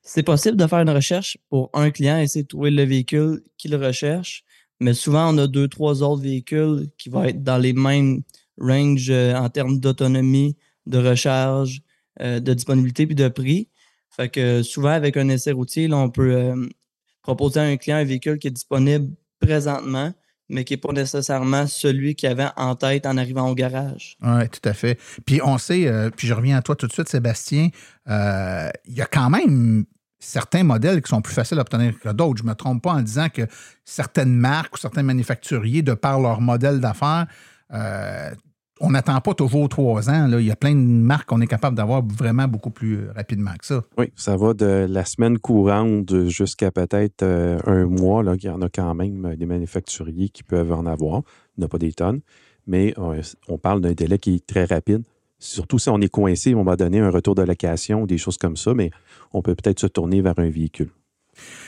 C'est possible de faire une recherche pour un client, essayer de trouver le véhicule qu'il recherche, mais souvent on a deux, trois autres véhicules qui vont être dans les mêmes ranges euh, en termes d'autonomie, de recharge, euh, de disponibilité puis de prix. Fait que souvent, avec un essai routier, on peut euh, proposer à un client un véhicule qui est disponible présentement, mais qui n'est pas nécessairement celui qu'il avait en tête en arrivant au garage. Oui, tout à fait. Puis on sait, euh, puis je reviens à toi tout de suite, Sébastien, euh, il y a quand même certains modèles qui sont plus faciles à obtenir que d'autres. Je ne me trompe pas en disant que certaines marques ou certains manufacturiers, de par leur modèle d'affaires, euh, on n'attend pas toujours trois ans. Il y a plein de marques qu'on est capable d'avoir vraiment beaucoup plus euh, rapidement que ça. Oui, ça va de la semaine courante jusqu'à peut-être euh, un mois. Il y en a quand même euh, des manufacturiers qui peuvent en avoir. Il n'y a pas des tonnes. Mais on parle d'un délai qui est très rapide. Surtout si on est coincé, on va donner un retour de location ou des choses comme ça, mais on peut peut-être se tourner vers un véhicule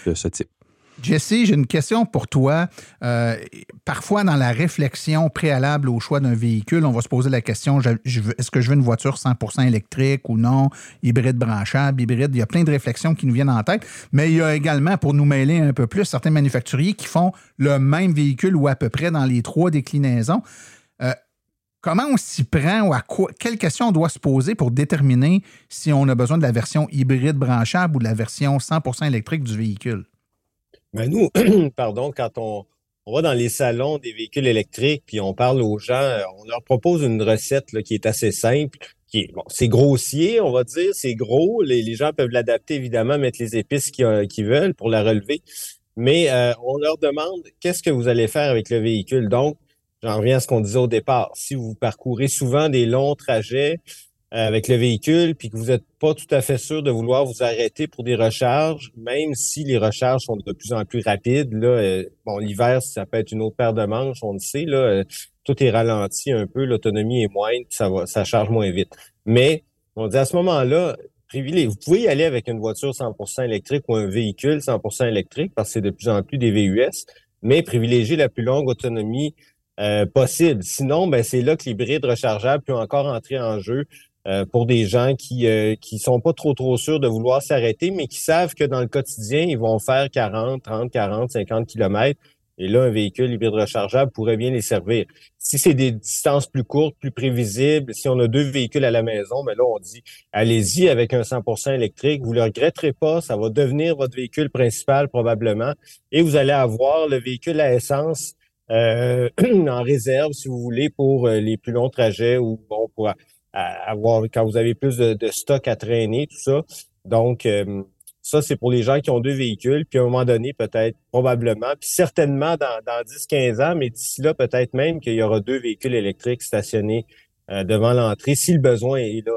de ce type. Jesse, j'ai une question pour toi. Euh, parfois, dans la réflexion préalable au choix d'un véhicule, on va se poser la question est-ce que je veux une voiture 100% électrique ou non, hybride branchable, hybride? Il y a plein de réflexions qui nous viennent en tête. Mais il y a également, pour nous mêler un peu plus, certains manufacturiers qui font le même véhicule ou à peu près dans les trois déclinaisons. Euh, comment on s'y prend ou à quoi, quelles questions on doit se poser pour déterminer si on a besoin de la version hybride branchable ou de la version 100% électrique du véhicule? Ben nous, pardon, quand on, va dans les salons des véhicules électriques, puis on parle aux gens, on leur propose une recette qui est assez simple, qui est, bon, c'est grossier, on va dire, c'est gros. Les, gens peuvent l'adapter, évidemment, mettre les épices qu'ils veulent pour la relever. Mais euh, on leur demande qu'est-ce que vous allez faire avec le véhicule? Donc, j'en reviens à ce qu'on disait au départ. Si vous parcourez souvent des longs trajets, avec le véhicule, puis que vous n'êtes pas tout à fait sûr de vouloir vous arrêter pour des recharges, même si les recharges sont de plus en plus rapides. Là, bon, l'hiver, ça peut être une autre paire de manches, on le sait. Là, tout est ralenti un peu, l'autonomie est moindre, ça va, ça charge moins vite. Mais on dit à ce moment-là, vous pouvez y aller avec une voiture 100% électrique ou un véhicule 100% électrique parce que c'est de plus en plus des VUS, mais privilégier la plus longue autonomie euh, possible. Sinon, ben, c'est là que l'hybride rechargeable peut encore entrer en jeu euh, pour des gens qui euh, qui sont pas trop trop sûrs de vouloir s'arrêter, mais qui savent que dans le quotidien, ils vont faire 40, 30, 40, 50 kilomètres et là, un véhicule hybride rechargeable pourrait bien les servir. Si c'est des distances plus courtes, plus prévisibles, si on a deux véhicules à la maison, mais ben là, on dit, allez-y avec un 100% électrique. Vous le regretterez pas. Ça va devenir votre véhicule principal probablement. Et vous allez avoir le véhicule à essence euh, en réserve, si vous voulez, pour euh, les plus longs trajets ou bon, pour avoir quand vous avez plus de, stock à traîner, tout ça. Donc, euh, ça, c'est pour les gens qui ont deux véhicules, puis à un moment donné, peut-être, probablement, puis certainement dans, dans 10-15 ans, mais d'ici là, peut-être même qu'il y aura deux véhicules électriques stationnés euh, devant l'entrée, si le besoin est là.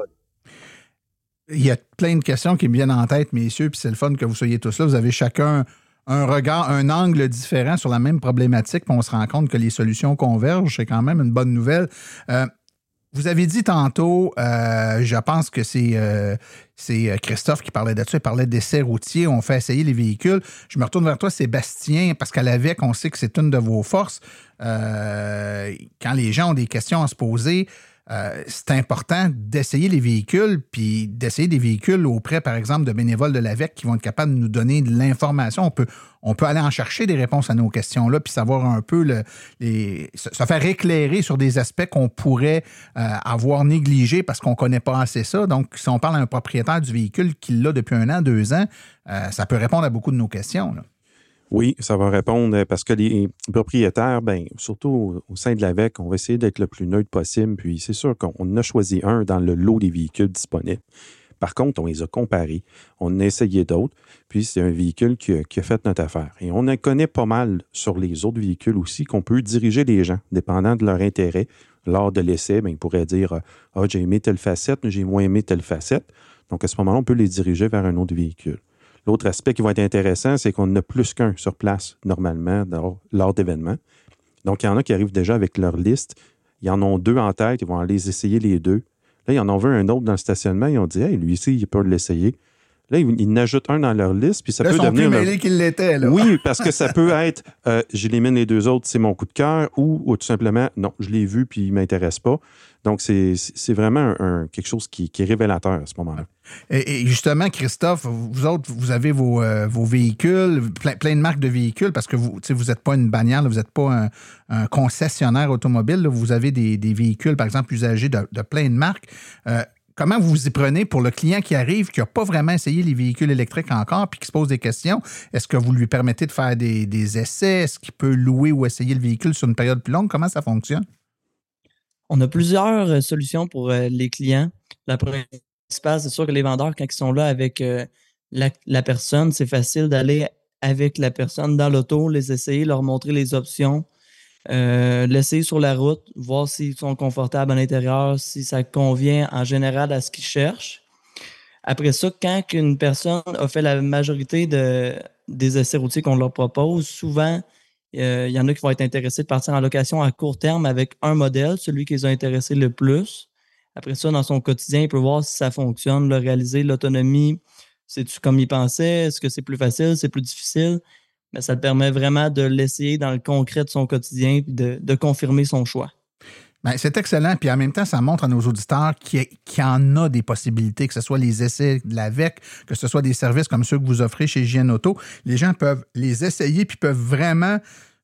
Il y a plein de questions qui me viennent en tête, messieurs, puis c'est le fun que vous soyez tous là. Vous avez chacun un regard, un angle différent sur la même problématique, puis on se rend compte que les solutions convergent. C'est quand même une bonne nouvelle. Euh, vous avez dit tantôt, euh, je pense que c'est euh, euh, Christophe qui parlait de ça, il parlait d'essais routiers, on fait essayer les véhicules. Je me retourne vers toi, Sébastien, parce qu'à l'AVEC, on sait que c'est une de vos forces. quand les gens ont des questions à se poser, c'est important d'essayer les véhicules, puis d'essayer des véhicules auprès, par exemple, de bénévoles de l'AVEC qui vont être capables de nous donner de l'information. On peut, on peut aller en chercher des réponses à nos questions-là, puis savoir un peu se faire éclairer sur des aspects qu'on pourrait euh, avoir négligés parce qu'on ne connaît pas assez ça. Donc, si on parle à un propriétaire du véhicule qui l'a depuis un an, deux ans, euh, ça peut répondre à beaucoup de nos questions. Oui, ça va répondre parce que les propriétaires, ben, surtout au, sein de l'AVEC, on va essayer d'être le plus neutre possible. Puis c'est sûr qu'on a choisi un dans le lot des véhicules disponibles. Par contre, on les a comparés, on a essayé d'autres, puis c'est un véhicule qui a, fait notre affaire. Et on en connaît pas mal sur les autres véhicules aussi qu'on peut diriger les gens, dépendant de leur intérêt. Lors de l'essai, ben, ils pourraient dire Ah, j'ai aimé telle facette, j'ai moins aimé telle facette. Donc à ce moment-là, on peut les diriger vers un autre véhicule. L'autre aspect qui va être intéressant, c'est qu'on n'a plus qu'un sur place normalement lors, d'événements. Donc, il y en a qui arrivent déjà avec leur liste. Ils en ont deux en tête, ils vont aller essayer les deux. Là, ils en ont vu un autre dans le stationnement, ils ont dit Hey, lui ici, il peut l'essayer. Là, ils, en ajoutent un dans leur liste, puis ça peut devenir. Plus mêlés qu'ils l'étaient, là. Oui, parce que ça peut être euh, j'élimine les deux autres, c'est mon coup de cœur, ou, tout simplement non, je l'ai vu, puis il ne m'intéresse pas. Donc, c'est vraiment quelque chose qui, est révélateur à ce moment-là. Et, justement, Christophe, vous autres, vous avez vos, euh, véhicules, plein, de marques de véhicules, parce que vous vous n'êtes pas une bannière, vous n'êtes pas un, concessionnaire automobile, vous avez des, véhicules, par exemple, usagés de, plein de marques. Euh, comment vous vous y prenez pour le client qui arrive, qui n'a pas vraiment essayé les véhicules électriques encore, puis qui se pose des questions? Est-ce que vous lui permettez de faire des, des essais? Est-ce qu'il peut louer ou essayer le véhicule sur une période plus longue? Comment ça fonctionne? On a plusieurs euh, solutions pour les clients. La principale, c'est sûr que les vendeurs, quand ils sont là avec euh, la, personne, c'est facile d'aller avec la personne dans l'auto, les essayer, leur montrer les options, l'essayer sur la route, voir s'ils sont confortables à l'intérieur, si ça convient en général à ce qu'ils cherchent. Après ça, quand une personne a fait la majorité de, des essais routiers qu'on leur propose, souvent, euh, il y en a qui vont être intéressés de partir en location à court terme avec un modèle, celui qui les a intéressés le plus. Après ça, dans son quotidien, il peut voir si ça fonctionne, le réaliser, l'autonomie. C'est-tu comme il pensait? Est-ce que c'est plus facile? C'est plus difficile? Mais ça permet vraiment de l'essayer dans le concret de son quotidien et de, confirmer son choix. Ben, c'est excellent. Puis en même temps, ça montre à nos auditeurs qu'il y en a des possibilités, que ce soit les essais de l'AVEC, que ce soit des services comme ceux que vous offrez chez JN Auto. Les gens peuvent les essayer puis peuvent vraiment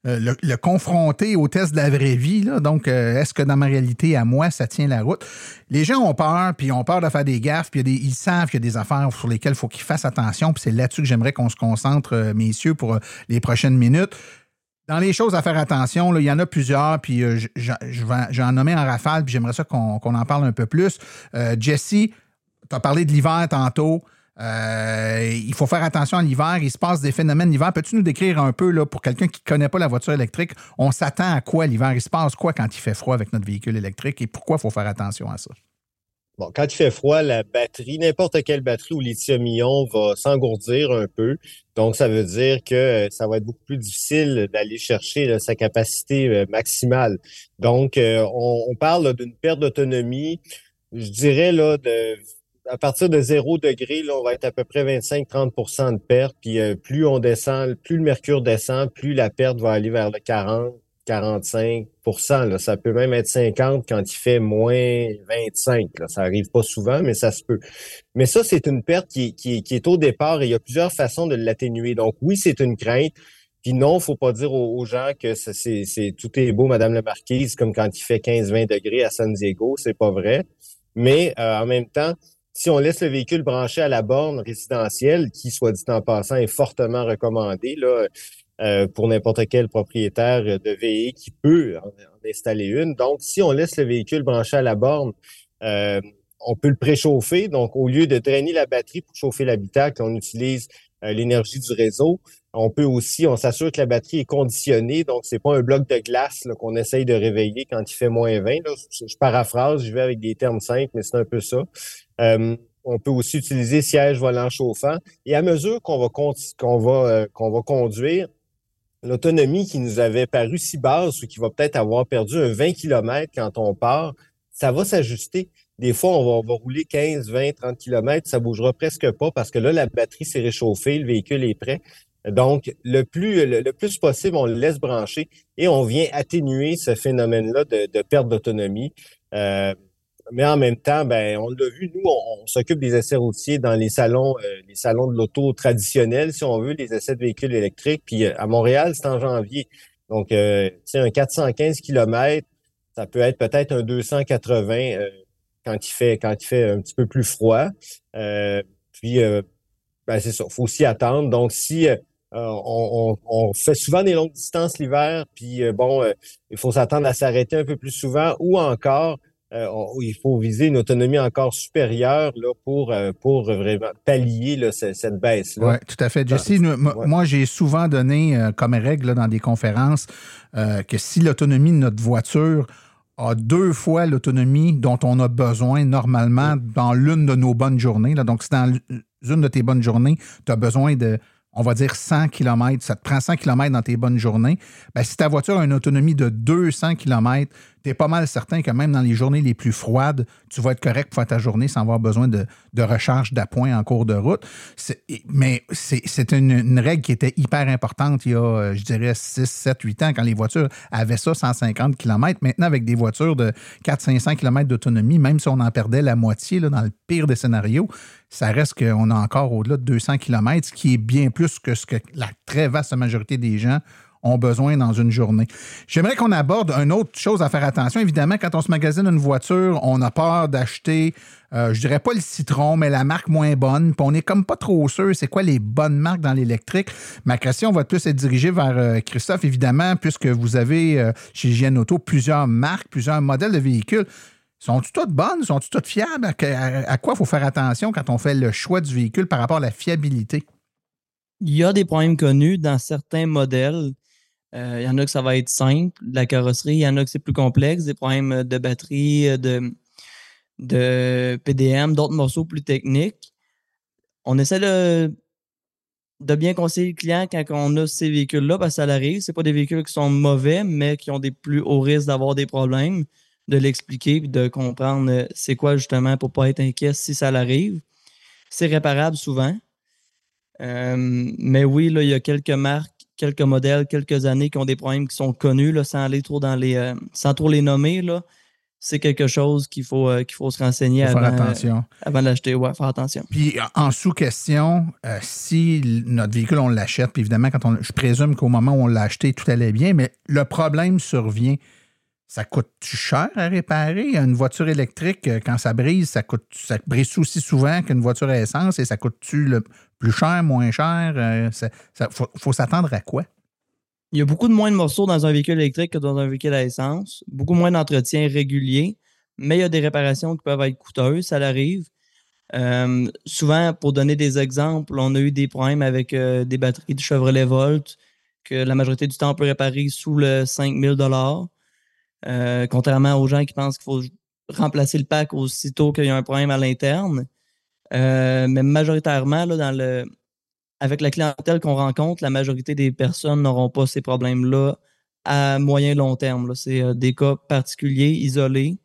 euh, le, confronter au test de la vraie vie. Donc, euh, est-ce que dans ma réalité, à moi, ça tient la route? Les gens ont peur, puis ont peur de faire des gaffes, puis ils savent qu'il y a des affaires sur lesquelles il faut qu'ils fassent attention. Puis c'est là-dessus que j'aimerais qu'on se concentre, euh, messieurs, pour les prochaines minutes. Dans les choses à faire attention, il y en a plusieurs, puis je, vais, en nommer en rafale, puis j'aimerais ça qu'on en parle un peu plus. Jesse, tu as parlé de l'hiver tantôt. Euh, il faut faire attention à l'hiver. Il se passe des phénomènes l'hiver. Peux-tu nous décrire un peu, là, pour quelqu'un qui ne connaît pas la voiture électrique, on s'attend à quoi l'hiver? Il se passe quoi quand il fait froid avec notre véhicule électrique et pourquoi il faut faire attention à ça? Bon, quand il fait froid, la batterie, n'importe quelle batterie au lithium-ion va s'engourdir un peu. Donc, ça veut dire que euh, ça va être beaucoup plus difficile d'aller chercher sa capacité euh, maximale. Donc, euh, on, parle d'une perte d'autonomie, je dirais, là, de à partir de 0 degré, là, on va être à peu près 25-30% de perte. Puis plus on descend, plus le mercure descend, plus la perte va aller vers le 40, 45 là. Ça peut même être 50 quand il fait moins 25. Là. Ça arrive pas souvent, mais ça se peut. Mais ça, c'est une perte qui, qui, qui, est au départ et il y a plusieurs façons de l'atténuer. Donc oui, c'est une crainte. Puis non, faut pas dire aux, gens que c'est, c'est, tout est beau, Madame la Marquise, comme quand il fait 15-20 degrés à San Diego. C'est pas vrai. Mais euh, en même temps, si on laisse le véhicule branché à la borne résidentielle, qui, soit dit en passant, est fortement recommandé, là, euh, pour n'importe quel propriétaire de VE qui peut en, installer une. Donc, si on laisse le véhicule branché à la borne, euh, on peut le préchauffer. Donc, au lieu de drainer la batterie pour chauffer l'habitacle, on utilise euh, l'énergie du réseau. On peut aussi, on s'assure que la batterie est conditionnée, donc c'est pas un bloc de glace qu'on essaye de réveiller quand il fait moins 20. Je, paraphrase, je vais avec des termes simples, mais c'est un peu ça. on peut aussi utiliser siège volant chauffant. Et à mesure qu'on va, qu'on va, qu'on va conduire, l'autonomie qui nous avait paru si basse ou qui va peut-être avoir perdu un 20 km quand on part, ça va s'ajuster. Des fois, on va, rouler 15, 20, 30 km, ça bougera presque pas parce que là, la batterie s'est réchauffée, le véhicule est prêt. Donc, le plus, le, plus possible, on le laisse brancher et on vient atténuer ce phénomène-là de, perte d'autonomie. Euh, mais en même temps, ben, on l'a vu, nous, on, s'occupe des essais routiers dans les salons, euh, les salons de l'auto traditionnels, si on veut, les essais de véhicules électriques. Puis euh, à Montréal, c'est en janvier. Donc, euh, c'est un 415 km, ça peut être peut-être un 280 quand il fait quand il fait un petit peu plus froid. puis, ben, c'est ça, faut s'y attendre. Donc, si on, on, fait souvent des longues distances l'hiver, puis bon, il faut s'attendre à s'arrêter un peu plus souvent, ou encore euh, il faut viser une autonomie encore supérieure là, pour, euh, pour vraiment pallier cette, baisse-là. Oui, tout à fait. Jesse, moi, j'ai souvent donné euh, comme règle dans des conférences que si l'autonomie de notre voiture a deux fois l'autonomie dont on a besoin normalement dans l'une de nos bonnes journées, là, donc si dans une de tes bonnes journées, tu as besoin de on va dire 100 km, ça te prend 100 km dans tes bonnes journées, bien, si ta voiture a une autonomie de 200 km, tu es pas mal certain que même dans les journées les plus froides, tu vas être correct pour faire ta journée sans avoir besoin de, recharge d'appoint en cours de route. Mais c'est une, règle qui était hyper importante il y a, euh, je dirais, 6, 7, 8 ans, quand les voitures avaient ça, 150 km. Maintenant, avec des voitures de 400-500 km d'autonomie, même si on en perdait la moitié là, dans le pire des scénarios, ça reste qu'on a encore au-delà de 200 km, ce qui est bien plus que ce que la très vaste majorité des gens ont besoin dans une journée. J'aimerais qu'on aborde une autre chose à faire attention. Évidemment, quand on se magasine une voiture, on a peur d'acheter, euh, je dirais pas le citron, mais la marque moins bonne. Puis on n'est comme pas trop sûr c'est quoi les bonnes marques dans l'électrique. Ma question va plus être dirigée vers euh, Christophe, évidemment, puisque vous avez euh, chez GN Auto plusieurs marques, plusieurs modèles de véhicules. Sont-ils toutes bonnes? Sont-ils toutes fiables? À, quoi il faut faire attention quand on fait le choix du véhicule par rapport à la fiabilité? Il y a des problèmes connus dans certains modèles. Euh, il y en a que ça va être simple, la carrosserie. Il y en a que c'est plus complexe, des problèmes de batterie, de, de PDM, d'autres morceaux plus techniques. On essaie de, bien conseiller le client quand on a ces véhicules-là, parce que ça arrive. Ce pas des véhicules qui sont mauvais, mais qui ont des plus hauts risques d'avoir des problèmes de l'expliquer de comprendre euh, c'est quoi justement pour pas être inquiet si ça l'arrive. C'est réparable souvent. Euh, mais oui, là, il y a quelques marques, quelques modèles, quelques années qui ont des problèmes qui sont connus, là, sans aller trop dans les. Euh, sans trop les nommer. Là. C'est quelque chose qu'il faut, qu'il faut se renseigner avant, attention. avant d'acheter. Ouais, faire attention. Puis en sous-question, si notre véhicule, on l'achète, puis évidemment, quand on, je présume qu'au moment où on l'a acheté, tout allait bien, mais le problème survient ça coûte-tu cher à réparer? Une voiture électrique, euh, quand ça brise, ça coûte brise aussi souvent qu'une voiture à essence et ça coûte-tu plus cher, moins cher? Il euh, faut, s'attendre à quoi? Il y a beaucoup de moins de morceaux dans un véhicule électrique que dans un véhicule à essence, beaucoup moins d'entretien régulier, mais il y a des réparations qui peuvent être coûteuses, ça arrive. Euh, souvent, pour donner des exemples, on a eu des problèmes avec des batteries de Chevrolet Volt que la majorité du temps on peut réparer sous le 5000 euh, contrairement aux gens qui pensent qu'il faut remplacer le pack aussitôt qu'il y a un problème à l'interne. Euh, mais majoritairement, là, avec la clientèle qu'on rencontre, la majorité des personnes n'auront pas ces problèmes-là à moyen long terme. C'est euh, des cas particuliers, isolés,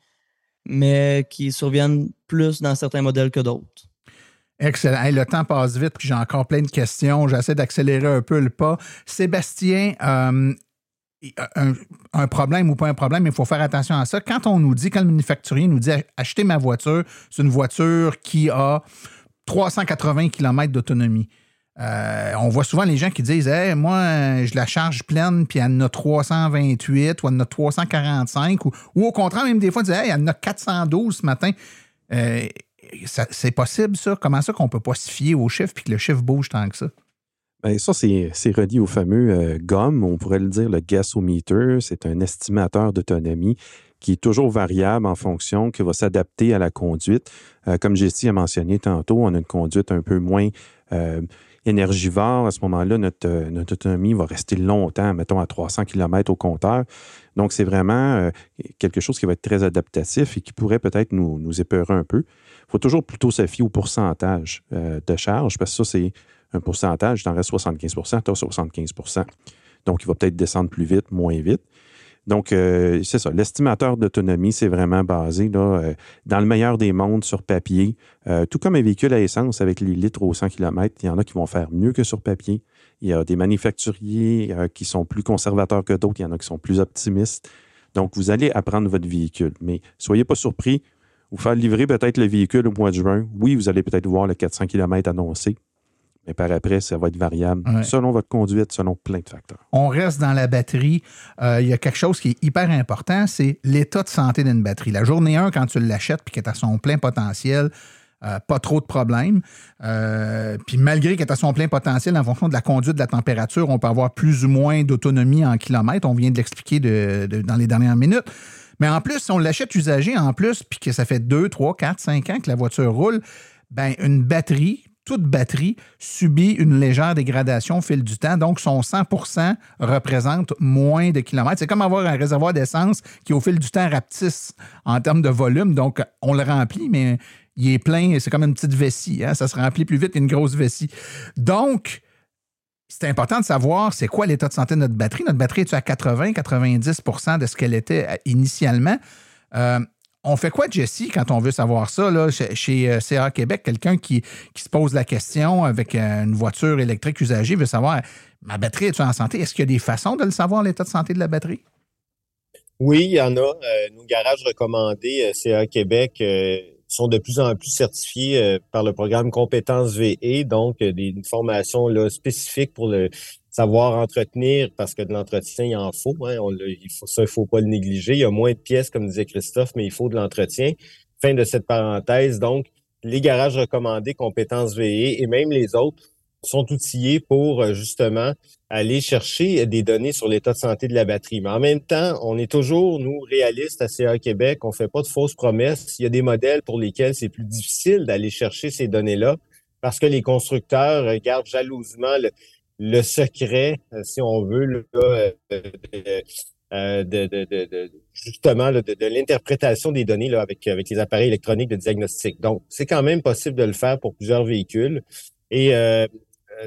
mais qui surviennent plus dans certains modèles que d'autres. Excellent. le temps passe vite, puis j'ai encore plein de questions. J'essaie d'accélérer un peu le pas. Sébastien, un, problème ou pas un problème, il faut faire attention à ça. Quand on nous dit, quand le manufacturier nous dit acheter ma voiture, c'est une voiture qui a 380 km d'autonomie. Euh, on voit souvent les gens qui disent Moi, je la charge pleine, puis elle en a 328 ou elle en a 345, ou, au contraire, même des fois, dire hey, elle en a 412 ce matin. Euh, c'est possible, ça? Comment ça qu'on peut pas se fier au chiffre puis que le chiffre bouge tant que ça? Bien, ça, c'est relié au fameux euh, GOM, on pourrait le dire le gasometer. C'est un estimateur d'autonomie qui est toujours variable en fonction, qui va s'adapter à la conduite. Euh, comme Jessie a mentionné tantôt, on a une conduite un peu moins euh, énergivore. À ce moment-là, notre, notre, autonomie va rester longtemps, mettons à 300 km au compteur. Donc, c'est vraiment quelque chose qui va être très adaptatif et qui pourrait peut-être nous, nous épeurer un peu. Il faut toujours plutôt se fier au pourcentage de charge, parce que ça, c'est un pourcentage, t'en reste 75 tu as 75% Donc, il va peut-être descendre plus vite, moins vite. Donc, euh, c'est ça. L'estimateur d'autonomie, c'est vraiment basé là, euh, dans le meilleur des mondes sur papier. Euh, tout comme un véhicule à essence avec les litres au 100 km, il y en a qui vont faire mieux que sur papier. Il y a des manufacturiers qui sont plus conservateurs que d'autres. Il y en a qui sont plus optimistes. Donc, vous allez apprendre votre véhicule. Mais soyez pas surpris. Vous faire livrer peut-être le véhicule au mois de juin. Oui, vous allez peut-être voir le 400 km annoncé. Mais par après, ça va être variable selon votre conduite, selon plein de facteurs. On reste dans la batterie. Euh, il y a quelque chose qui est hyper important, c'est l'état de santé d'une batterie. La journée 1, quand tu l'achètes puis qu'elle est à son plein potentiel, euh, pas trop de problèmes. Euh, puis malgré qu'elle est à son plein potentiel, en fonction de la conduite de la température, on peut avoir plus ou moins d'autonomie en kilomètres. On vient de l'expliquer dans les dernières minutes. Mais en plus, si on l'achète usagé en plus, puis que ça fait 2, 3, 4, 5 ans que la voiture roule, ben une batterie, toute batterie subit une légère dégradation au fil du temps. Donc, son 100% représente moins de kilomètres. C'est comme avoir un réservoir d'essence qui, au fil du temps, rapetisse en termes de volume. Donc, on le remplit, mais il est plein. C'est comme une petite vessie. Hein. Ça se remplit plus vite qu'une grosse vessie. Donc, c'est important de savoir c'est quoi l'état de santé de notre batterie. Notre batterie est à 80-90% de ce qu'elle était euh, initialement? Euh, on fait quoi, Jesse, quand on veut savoir ça, chez, euh, CA Québec? Quelqu'un qui, se pose la question avec euh, une voiture électrique usagée veut savoir ma batterie est-tu en santé? Est-ce qu'il y a des façons de le savoir, l'état de santé de la batterie? Oui, il y en a. Euh, nos garages recommandés CA Québec sont de plus en plus certifiés par le programme Compétences VE, donc des, formations là, spécifiques pour le, savoir entretenir, parce que de l'entretien, il en faut. Hein, ça, il faut pas le négliger. Il y a moins de pièces, comme disait Christophe, mais il faut de l'entretien. Fin de cette parenthèse. Donc, les garages recommandés, compétences VE et même les autres sont outillés pour euh, justement aller chercher des données sur l'état de santé de la batterie. Mais en même temps, on est toujours, nous, réalistes à CA Québec, on fait pas de fausses promesses. Il y a des modèles pour lesquels c'est plus difficile d'aller chercher ces données-là parce que les constructeurs gardent jalousement le, le secret, euh, si on veut, euh, euh, de, de, justement de, l'interprétation des données là, avec, avec les appareils électroniques de diagnostic. Donc, c'est quand même possible de le faire pour plusieurs véhicules. Et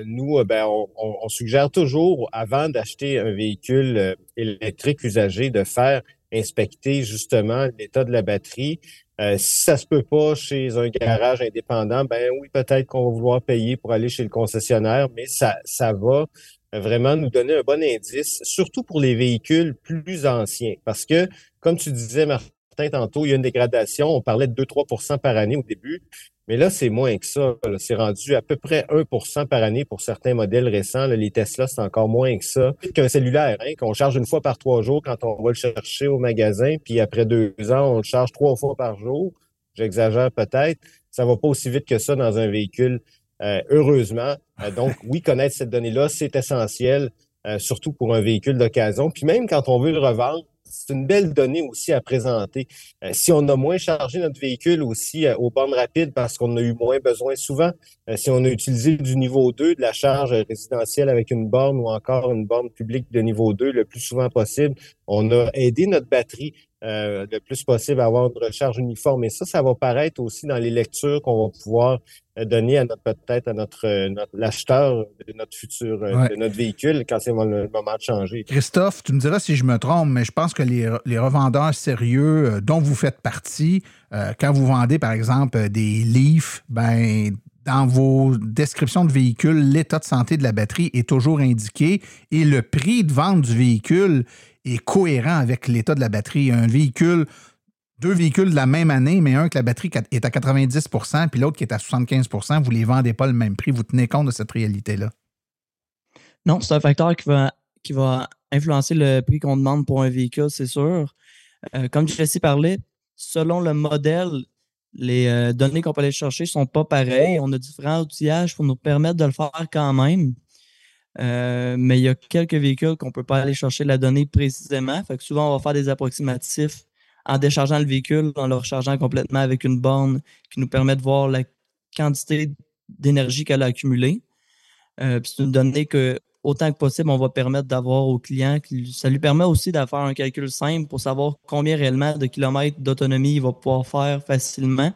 nous, ben, on, on, suggère toujours, avant d'acheter un véhicule électrique usagé, de faire inspecter justement l'état de la batterie, euh, si ça se peut pas chez un garage indépendant, ben oui, peut-être qu'on va vouloir payer pour aller chez le concessionnaire, mais ça, ça va vraiment nous donner un bon indice, surtout pour les véhicules plus anciens. Parce que, comme tu disais, Martin, tantôt, il y a une dégradation. On parlait de 2-3% par année au début. Mais là, c'est moins que ça. C'est rendu à peu près 1% par année pour certains modèles récents. les Tesla, c'est encore moins que ça. Qu'un cellulaire, hein, qu'on charge une fois par trois jours quand on va le chercher au magasin, puis après deux ans, on le charge trois fois par jour. J'exagère peut-être. Ça va pas aussi vite que ça dans un véhicule, euh, heureusement. Euh, donc, oui, connaître cette donnée-là, c'est essentiel euh, surtout pour un véhicule d'occasion. Puis même quand on veut le revendre, c'est une belle donnée aussi à présenter. Euh, si on a moins chargé notre véhicule aussi aux bornes rapides parce qu'on a eu moins besoin souvent, si on a utilisé du niveau 2 de la charge résidentielle avec une borne ou encore une borne publique de niveau 2 le plus souvent possible, on a aidé notre batterie euh, le plus possible à avoir une recharge uniforme. Et ça, ça va paraître aussi dans les lectures qu'on va pouvoir euh, donner à notre peut-être à notre, euh, l'acheteur de notre futur de notre véhicule quand c'est le moment de changer. Christophe, tu me diras si je me trompe, mais je pense que les, les revendeurs sérieux dont vous faites partie, quand vous vendez par exemple des Leaf, ben dans vos descriptions de véhicule, l'état de santé de la batterie est toujours indiqué et le prix de vente du véhicule est cohérent avec l'état de la batterie. Un véhicule, deux véhicules de la même année, mais un que la batterie est à 90% puis l'autre qui est à 75% vous ne les vendez pas le même prix. Vous tenez compte de cette réalité-là? Non, c'est un facteur qui va, influencer le prix qu'on demande pour un véhicule, c'est sûr. Euh, comme Jesse parlait, selon le modèle, les euh, données qu'on peut aller chercher ne sont pas pareilles. On a différents outillages pour nous permettre de le faire quand même. Euh, mais il y a quelques véhicules qu'on ne peut pas aller chercher la donnée précisément. Fait que souvent, on va faire des approximatifs en déchargeant le véhicule, en le rechargeant complètement avec une borne qui nous permet de voir la quantité d'énergie qu'elle a accumulée. Euh, c'est une donnée que, autant que possible, on va permettre d'avoir au client. Ça lui permet aussi de faire un calcul simple pour savoir combien réellement de kilomètres d'autonomie il va pouvoir faire facilement,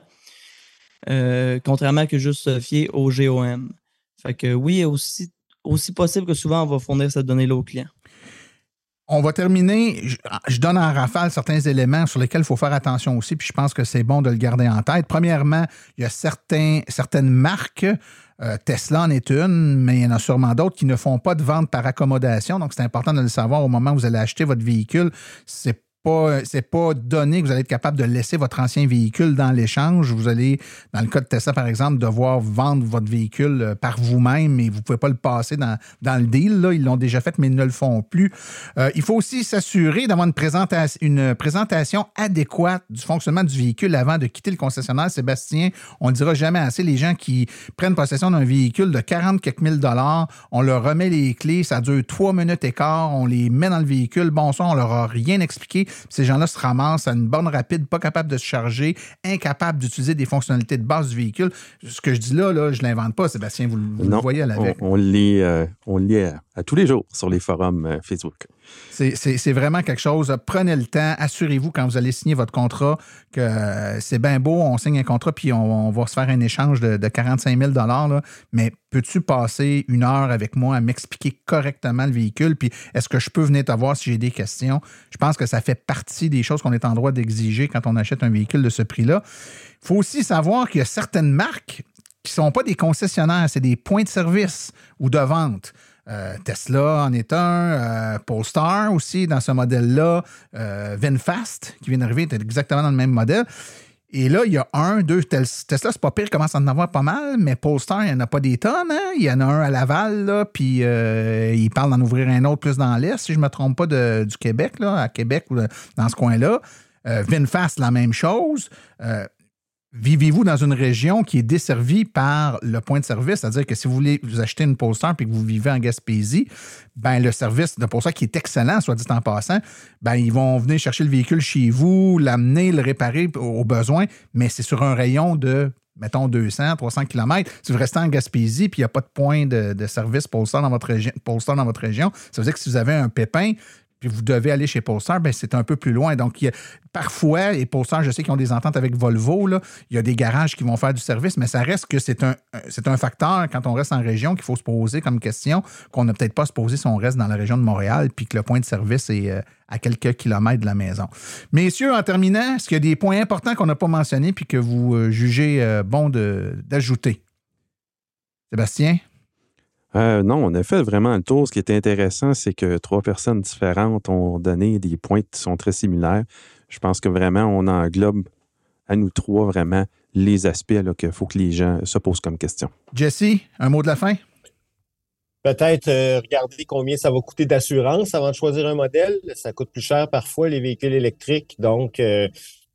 euh, contrairement que juste se fier au GOM. Fait que oui, aussi aussi possible que souvent, on va fournir cette donnée-là au client. On va terminer. Je, donne en rafale certains éléments sur lesquels il faut faire attention aussi, puis je pense que c'est bon de le garder en tête. Premièrement, il y a certaines marques, euh, Tesla en est une, mais il y en a sûrement d'autres qui ne font pas de vente par accommodation. Donc, c'est important de le savoir au moment où vous allez acheter votre véhicule. C'est pas, c'est pas donné que vous allez être capable de laisser votre ancien véhicule dans l'échange. Vous allez, dans le cas de Tesla, par exemple, devoir vendre votre véhicule euh, par vous-même et vous ne pouvez pas le passer dans, le deal. Là. Ils l'ont déjà fait, mais ils ne le font plus. Euh, il faut aussi s'assurer d'avoir une, présentation, une présentation adéquate du fonctionnement du véhicule avant de quitter le concessionnaire. Sébastien, on ne dira jamais assez. Les gens qui prennent possession d'un véhicule de 40 quelques mille dollars, on leur remet les clés, ça dure trois minutes et quart, on les met dans le véhicule. Bon ça, on leur a rien expliqué ces gens-là se ramassent à une borne rapide, pas capable de se charger, incapable d'utiliser des fonctionnalités de base du véhicule. Ce que je dis là, là je ne l'invente pas, Sébastien, vous, le voyez à la on, on, lit, euh, on lit à, tous les jours sur les forums euh, Facebook. C'est vraiment quelque chose. Prenez le temps. Assurez-vous quand vous allez signer votre contrat que c'est bien beau. On signe un contrat puis on, va se faire un échange de, 45 000 là, Mais peux-tu passer une heure avec moi à m'expliquer correctement le véhicule? Puis est-ce que je peux venir te voir si j'ai des questions? Je pense que ça fait partie des choses qu'on est en droit d'exiger quand on achète un véhicule de ce prix-là. Il faut aussi savoir qu'il y a certaines marques qui ne sont pas des concessionnaires, c'est des points de service ou de vente. Euh, Tesla en est un, euh, Polestar aussi dans ce modèle-là, euh, VinFast qui vient d'arriver, est exactement dans le même modèle. Et là, il y a un, deux, Tesla, c'est pas pire, commence à en avoir pas mal, mais Polestar, il n'y en a pas des tonnes. Hein? Il y en a un à Laval, puis il parle d'en ouvrir un autre plus dans l'Est, si je ne me trompe pas, du Québec, là, à Québec ou dans ce coin-là. VinFast, la même chose. Vivez-vous dans une région qui est desservie par le point de service, c'est-à-dire que si vous voulez vous acheter une poster et que vous vivez en Gaspésie, ben le service de poster qui est excellent, soit dit en passant, ben ils vont venir chercher le véhicule chez vous, l'amener, le réparer au besoin, mais c'est sur un rayon de mettons 200, 300 km. Si vous restez en Gaspésie puis il n'y a pas de point de, service Polestar dans votre région, dans votre région, ça veut dire que si vous avez un pépin, puis vous devez aller chez Polestar, ben c'est un peu plus loin. Donc, parfois, et Polestar, je sais qu'ils ont des ententes avec Volvo, il y a des garages qui vont faire du service, mais ça reste que c'est un, c'est un facteur quand on reste en région qu'il faut se poser comme question, qu'on n'a peut-être pas se poser si on reste dans la région de Montréal, puis que le point de service est euh, à quelques kilomètres de la maison. Messieurs, en terminant, est-ce qu'il y a des points importants qu'on n'a pas mentionnés puis que vous euh, jugez euh, bon d'ajouter? Sébastien? Euh, non, on a fait vraiment le tour. Ce qui était intéressant, c'est que trois personnes différentes ont donné des points qui sont très similaires. Je pense que vraiment, on englobe à nous trois vraiment les aspects qu'il faut que les gens se posent comme question. Jesse, un mot de la fin? Peut-être euh, regarder combien ça va coûter d'assurance avant de choisir un modèle. Ça coûte plus cher parfois, les véhicules électriques. Donc, euh,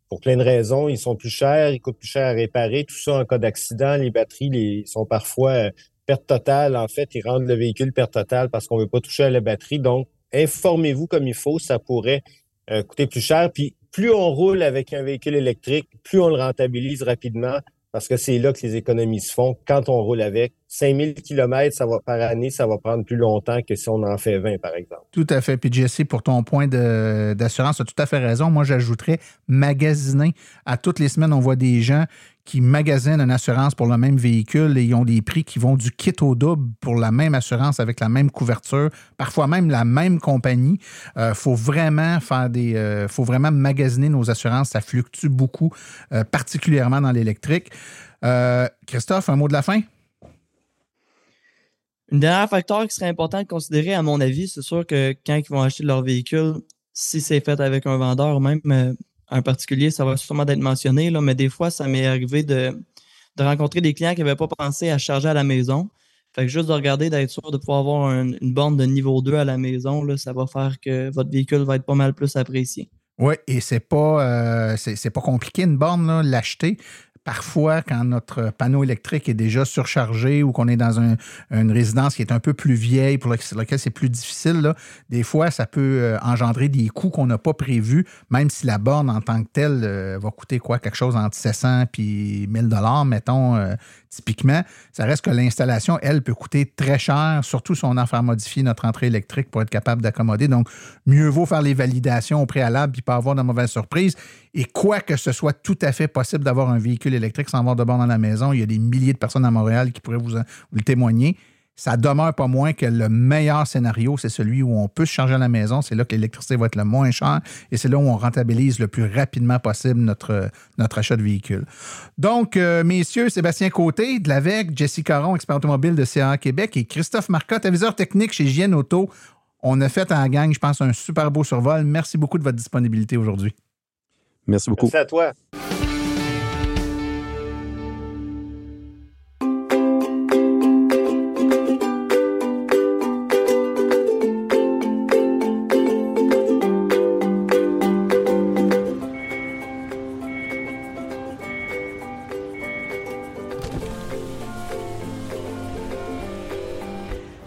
pour plein de raisons, ils sont plus chers, ils coûtent plus cher à réparer. Tout ça en cas d'accident, les batteries les, sont parfois perte totale. En fait, ils rendent le véhicule perte totale parce qu'on veut pas toucher à la batterie. Donc, informez-vous comme il faut, ça pourrait euh, coûter plus cher. Puis, plus on roule avec un véhicule électrique, plus on le rentabilise rapidement parce que c'est là que les économies se font quand on roule avec. 5000 km ça par année, ça va prendre plus longtemps que si on en fait 20, par exemple. Tout à fait. Puis Jesse, pour ton point d'assurance, tu as tout à fait raison. Moi, j'ajouterais magasiner. À toutes les semaines, on voit des gens qui magasinent une assurance pour le même véhicule et ils ont des prix qui vont du kit au double pour la même assurance avec la même couverture, parfois même la même compagnie. Il euh, faut vraiment faire des, euh, faut vraiment magasiner nos assurances. Ça fluctue beaucoup, euh, particulièrement dans l'électrique. Christophe, un mot de la fin? Un dernier facteur qui serait important de considérer, à mon avis, c'est sûr que quand ils vont acheter leur véhicule, si c'est fait avec un vendeur, même un particulier, ça va sûrement être mentionné, là, mais des fois, ça m'est arrivé de, rencontrer des clients qui n'avaient pas pensé à charger à la maison. Fait que juste de regarder, d'être sûr de pouvoir avoir une borne de niveau 2 à la maison, là, ça va faire que votre véhicule va être pas mal plus apprécié. Oui, et c'est pas euh, c'est pas compliqué une borne, l'acheter parfois, quand notre panneau électrique est déjà surchargé ou qu'on est dans une résidence qui est un peu plus vieille, pour laquelle c'est plus difficile, des fois, ça peut euh, engendrer des coûts qu'on n'a pas prévus, même si la borne en tant que telle euh, va coûter quoi? Quelque chose entre 700 et 1000 dollars, mettons, euh, typiquement. Ça reste que l'installation, elle, peut coûter très cher, surtout si on a fait modifier notre entrée électrique pour être capable d'accommoder. Donc, mieux vaut faire les validations au préalable puis pas avoir de mauvaises surprises. Et quoi que ce soit tout à fait possible d'avoir un véhicule électrique sans avoir de borne dans la maison, il y a des milliers de personnes à Montréal qui pourraient vous, le témoigner. Ça demeure pas moins que le meilleur scénario, c'est celui où on peut se charger à la maison. C'est là que l'électricité va être le moins cher et c'est là où on rentabilise le plus rapidement possible notre, notre achat de véhicule. Donc, euh, messieurs, Sébastien Côté de l'AVEC, Jesse Caron, expert automobile de CA Québec et Christophe Marcotte, aviseur technique chez JN Auto. On a fait en gang, je pense, un super beau survol. Merci beaucoup de votre disponibilité aujourd'hui. Merci beaucoup. Merci à toi.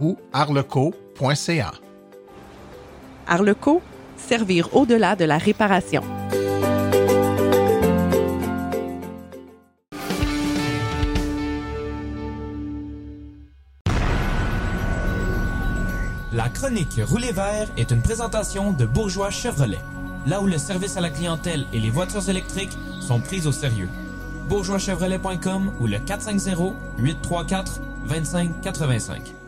ou arleco.ca. Arleco, servir au-delà de la réparation. La chronique Rouler vert est une présentation de Bourgeois Chevrolet, là où le service à la clientèle et les voitures électriques sont prises au sérieux. bourgeoischevrolet.com ou le 450 834 2585.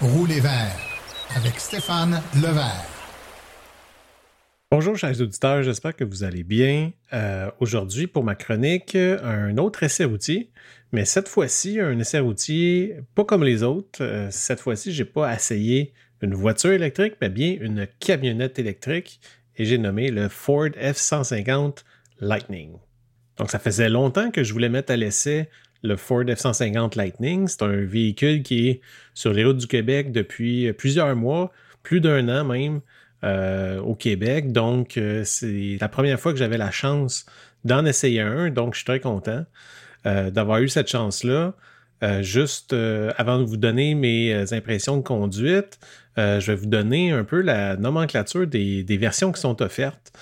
Rouler vert avec Stéphane Levert. Bonjour chers auditeurs, j'espère que vous allez bien. Euh, aujourd'hui pour ma chronique, un autre essai routier, mais cette fois-ci un essai routier pas comme les autres. Euh, cette fois-ci, j'ai pas essayé une voiture électrique, mais bien une camionnette électrique et j'ai nommé le Ford F-150 Lightning. Donc ça faisait longtemps que je voulais mettre à l'essai le Ford F-150 Lightning. C'est un véhicule qui est sur les routes du Québec depuis plusieurs mois, plus d'un an même, euh, au Québec. Donc, euh, c'est la première fois que j'avais la chance d'en essayer un. Donc, je suis très content euh, d'avoir eu cette chance-là. juste avant de vous donner mes impressions de conduite, je vais vous donner un peu la nomenclature des versions qui sont offertes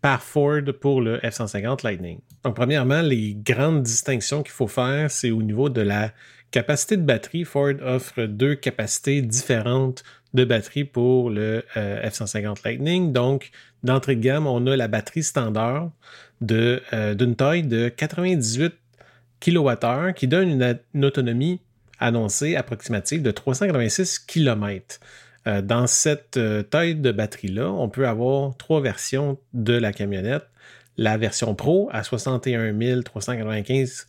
par Ford pour le F-150 Lightning. Donc, premièrement, les grandes distinctions qu'il faut faire, c'est au niveau de la capacité de batterie, Ford offre deux capacités différentes de batterie pour le F-150 Lightning. Donc, d'entrée de gamme, on a la batterie standard d'une taille de 98 kWh qui donne une, autonomie annoncée approximative de 386 km. Dans cette taille de batterie-là, on peut avoir trois versions de la camionnette la version Pro à 61 395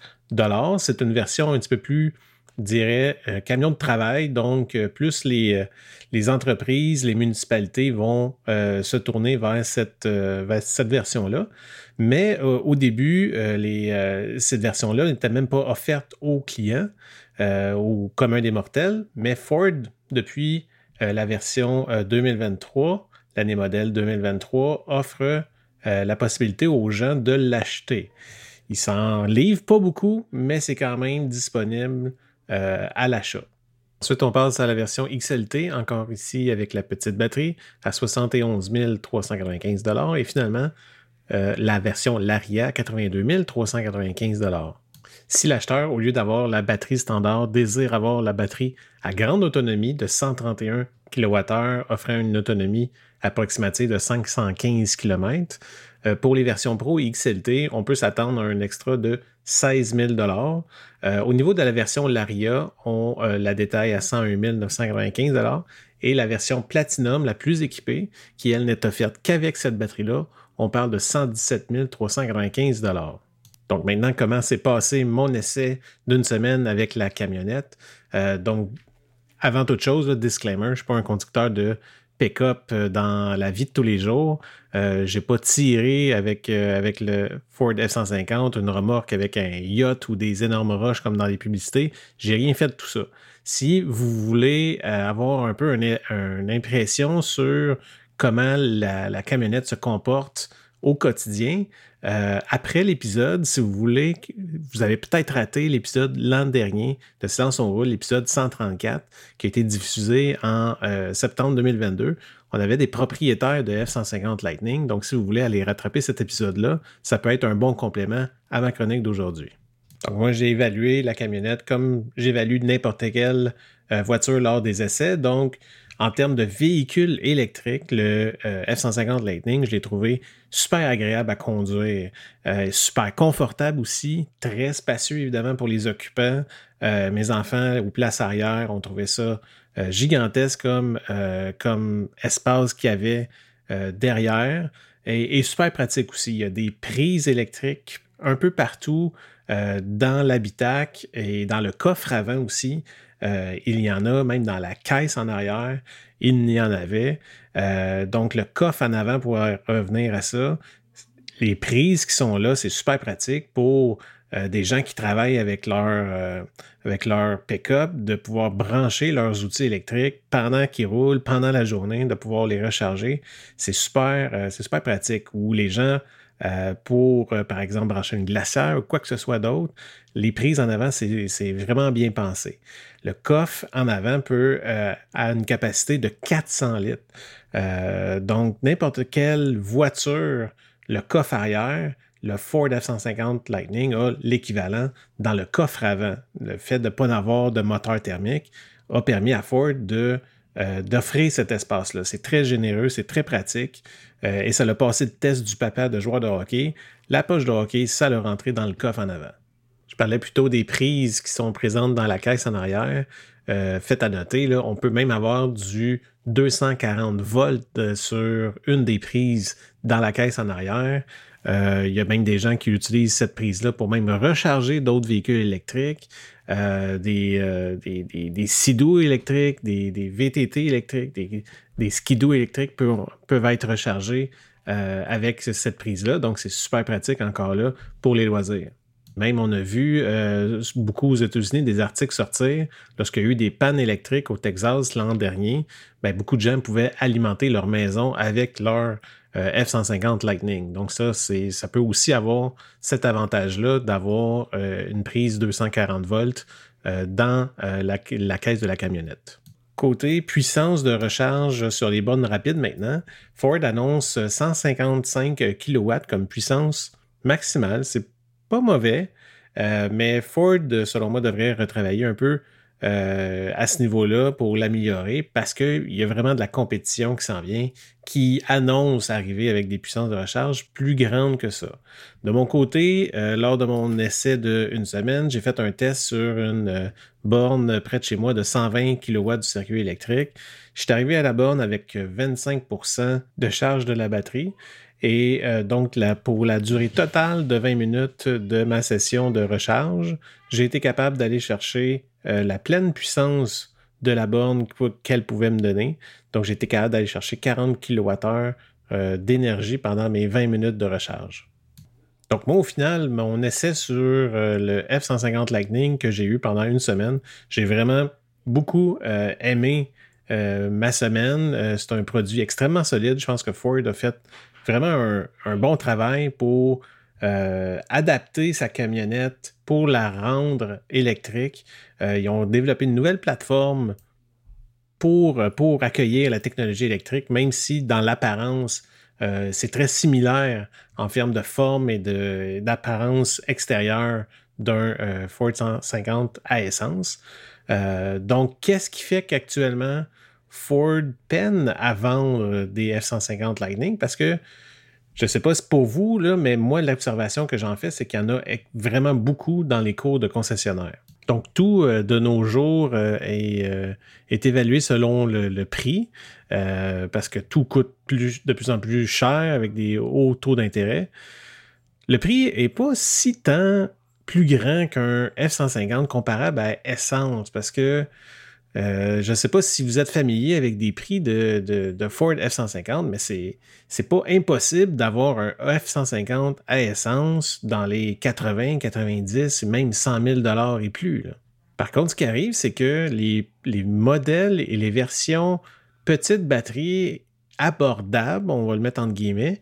C'est une version un petit peu plus, dirais, euh, camion de travail. Donc, euh, plus les, euh, les entreprises, les municipalités vont se tourner vers cette, cette version-là. Mais au début, cette version-là n'était même pas offerte aux clients, au commun des mortels. Mais Ford, depuis la version 2023, l'année modèle 2023, offre euh, la possibilité aux gens de l'acheter. Il s'en livre pas beaucoup, mais c'est quand même disponible euh, à l'achat. Ensuite, on passe à la version XLT, encore ici avec la petite batterie, à 71 395 et finalement euh, la version Laria, 82 395 si l'acheteur, au lieu d'avoir la batterie standard, désire avoir la batterie à grande autonomie de 131 kWh, offrant une autonomie approximative de 515 km, euh, pour les versions Pro et XLT, on peut s'attendre à un extra de 16 000 euh, Au niveau de la version Laria, on euh, la détaille à 101 995 et la version Platinum, la plus équipée, qui elle n'est offerte qu'avec cette batterie-là, on parle de 117 395 donc maintenant, comment s'est passé mon essai d'une semaine avec la camionnette? Euh, donc, avant toute chose, disclaimer, je ne suis pas un conducteur de pick-up euh, dans la vie de tous les jours. Euh, je n'ai pas tiré avec, avec le Ford F-150 une remorque avec un yacht ou des énormes roches comme dans les publicités. J'ai rien fait de tout ça. Si vous voulez avoir un peu une, impression sur comment la camionnette se comporte au quotidien, euh, après l'épisode, si vous voulez, vous avez peut-être raté l'épisode l'an dernier de Silence on roule, l'épisode 134, qui a été diffusé en euh, septembre 2022. On avait des propriétaires de F-150 Lightning, donc si vous voulez aller rattraper cet épisode-là, ça peut être un bon complément à ma chronique d'aujourd'hui. Donc moi, j'ai évalué la camionnette comme j'évalue n'importe quelle euh, voiture lors des essais. Donc, en termes de véhicule électrique, le euh, F-150 Lightning, je l'ai trouvé super agréable à conduire, euh, super confortable aussi, très spacieux évidemment pour les occupants. Euh, mes enfants ou place arrière ont trouvé ça gigantesque comme, comme espace qu'il y avait derrière et, et, super pratique aussi. Il y a des prises électriques un peu partout dans l'habitacle et dans le coffre avant aussi. Euh, il y en a même dans la caisse en arrière. Il y en avait. Euh, donc, le coffre en avant pour revenir à ça. Les prises qui sont là, c'est super pratique pour euh, des gens qui travaillent avec leur, avec leur pick-up, de pouvoir brancher leurs outils électriques pendant qu'ils roulent, pendant la journée, de pouvoir les recharger. C'est super, c'est super pratique. Ou les gens pour, euh, par exemple, brancher une glacière ou quoi que ce soit d'autre, les prises en avant, c'est vraiment bien pensé. Le coffre en avant peut euh, a une capacité de 400 litres. donc, n'importe quelle voiture, le coffre arrière, le Ford F-150 Lightning a l'équivalent dans le coffre avant. Le fait de ne pas avoir de moteur thermique a permis à Ford de euh, d'offrir cet espace-là. C'est très généreux, c'est très pratique euh, et ça l'a passé le test du papa de joueur de hockey. La poche de hockey, ça l'a rentré dans le coffre en avant. Je parlais plutôt des prises qui sont présentes dans la caisse en arrière. Euh, faites à noter, là, on peut même avoir du 240 volts sur une des prises dans la caisse en arrière. Il y a même des gens qui utilisent cette prise-là pour même recharger d'autres véhicules électriques. Euh, des, euh, des, des, électriques, des, des, VTT électriques, des, des skidoo électriques peuvent, peuvent être rechargés euh, avec cette prise-là. Donc, c'est super pratique encore là pour les loisirs. Même on a vu beaucoup aux États-Unis des articles sortir lorsqu'il y a eu des pannes électriques au Texas l'an dernier. Ben, beaucoup de gens pouvaient alimenter leur maison avec leur euh, F-150 Lightning. Donc ça, ça peut aussi avoir cet avantage-là d'avoir euh, une prise 240 volts euh, dans la, caisse de la camionnette. Côté puissance de recharge sur les bornes rapides maintenant, Ford annonce 155 kW comme puissance maximale. C'est pas mauvais. Mais Ford, selon moi, devrait retravailler un peu euh, à ce niveau-là pour l'améliorer parce qu'il y a vraiment de la compétition qui s'en vient, qui annonce arriver avec des puissances de recharge plus grandes que ça. De mon côté, euh, lors de mon essai de une semaine, j'ai fait un test sur une euh, borne près de chez moi de 120 kW du circuit électrique. Je suis arrivé à la borne avec 25% de charge de la batterie. Et donc, pour la durée totale de 20 minutes de ma session de recharge, j'ai été capable d'aller chercher euh, la pleine puissance de la borne qu'elle pouvait me donner. Donc, j'étais capable d'aller chercher 40 kWh euh, d'énergie pendant mes 20 minutes de recharge. Donc, moi, au final, mon essai sur euh, le F-150 Lightning que j'ai eu pendant une semaine, j'ai vraiment beaucoup aimé ma semaine. c'est un produit extrêmement solide. Je pense que Ford a fait vraiment un bon travail pour euh, adapter sa camionnette pour la rendre électrique. Euh, ils ont développé une nouvelle plateforme pour, pour accueillir la technologie électrique, même si dans l'apparence, euh, c'est très similaire en termes de forme et d'apparence extérieure d'un Ford 150 à essence. donc, qu'est-ce qui fait qu'actuellement Ford peine à vendre des F-150 Lightning? Parce que je ne sais pas si pour vous, là, mais moi, l'observation que j'en fais, c'est qu'il y en a vraiment beaucoup dans les cours de concessionnaires. Donc, tout euh, de nos jours euh, euh, est, évalué selon le, prix, parce que tout coûte de plus en plus cher avec des hauts taux d'intérêt. Le prix n'est pas si tant plus grand qu'un F-150 comparable à essence, parce que euh, je ne sais pas si vous êtes familier avec des prix de, Ford F-150, mais c'est n'est pas impossible d'avoir un F-150 à essence dans les 80, 90, même 100 000 dollars et plus. Par contre, ce qui arrive, c'est que les, modèles et les versions petites batteries abordables, on va le mettre entre guillemets,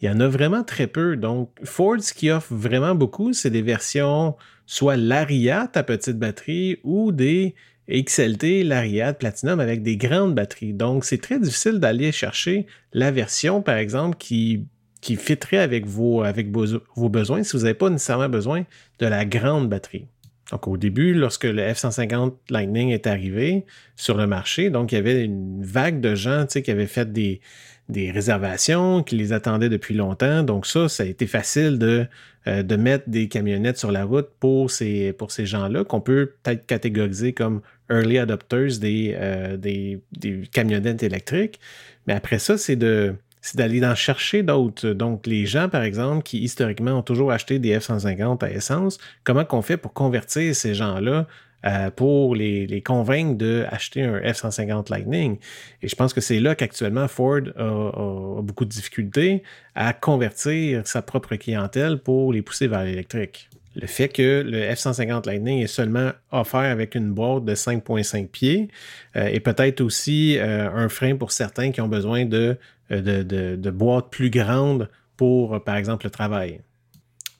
il y en a vraiment très peu. Donc, Ford, ce qui offre vraiment beaucoup, c'est des versions soit Lariat à petite batterie ou des XLT, l'Ariad, Platinum avec des grandes batteries. Donc, c'est très difficile d'aller chercher la version, par exemple, qui, qui fitterait avec, vos, avec vos, besoins si vous n'avez pas nécessairement besoin de la grande batterie. Donc, au début, lorsque le F-150 Lightning est arrivé sur le marché, donc il y avait une vague de gens qui avaient fait des, des réservations, qui les attendaient depuis longtemps. Donc ça, ça a été facile de, euh, de mettre des camionnettes sur la route pour ces, pour ces gens-là, qu'on peut peut-être catégoriser comme early adopters des, euh, des, des, camionnettes électriques. Mais après ça, c'est de c'est d'aller en chercher d'autres. Donc, les gens, par exemple, qui historiquement ont toujours acheté des F-150 à essence, comment qu'on fait pour convertir ces gens-là euh, pour les, convaincre d'acheter un F-150 Lightning? Et je pense que c'est là qu'actuellement Ford a, beaucoup de difficultés à convertir sa propre clientèle pour les pousser vers l'électrique. Le fait que le F-150 Lightning est seulement offert avec une boîte de 5.5 pieds euh, et peut-être aussi euh, un frein pour certains qui ont besoin de, de boîtes plus grandes pour, par exemple, le travail.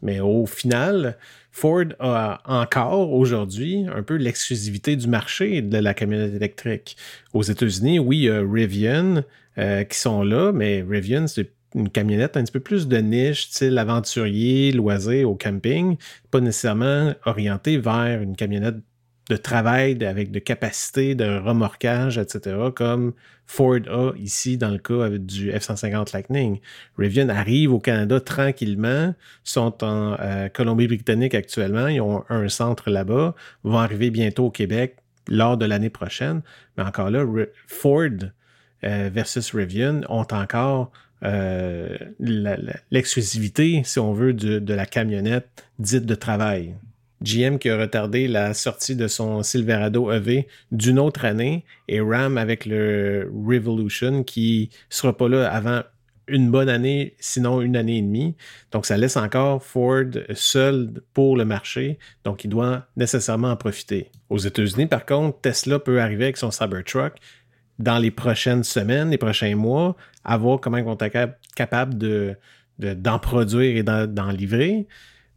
Mais au final, Ford a encore aujourd'hui un peu l'exclusivité du marché de la camionnette électrique. Aux États-Unis, oui, il y a Rivian euh, qui sont là, mais Rivian, c'est une camionnette un petit peu plus de niche, style aventurier, loisir au camping, pas nécessairement orientée vers une camionnette de travail avec de capacité de remorquage, etc., comme Ford a ici dans le cas du F-150 Lightning. Rivian arrive au Canada tranquillement, sont en euh, Colombie-Britannique actuellement, ils ont un centre là-bas, vont arriver bientôt au Québec lors de l'année prochaine. Mais encore là, Ford euh, versus Rivian ont encore euh, l'exclusivité, si on veut, de la camionnette dite de travail. GM qui a retardé la sortie de son Silverado EV d'une autre année et Ram avec le Revolution qui sera pas là avant une bonne année, sinon une année et demie. Donc, ça laisse encore Ford seul pour le marché. Donc, il doit nécessairement en profiter. Aux États-Unis, par contre, Tesla peut arriver avec son Cybertruck dans les prochaines semaines, les prochains mois, à voir comment ils vont être capables de, d'en produire et d'en livrer.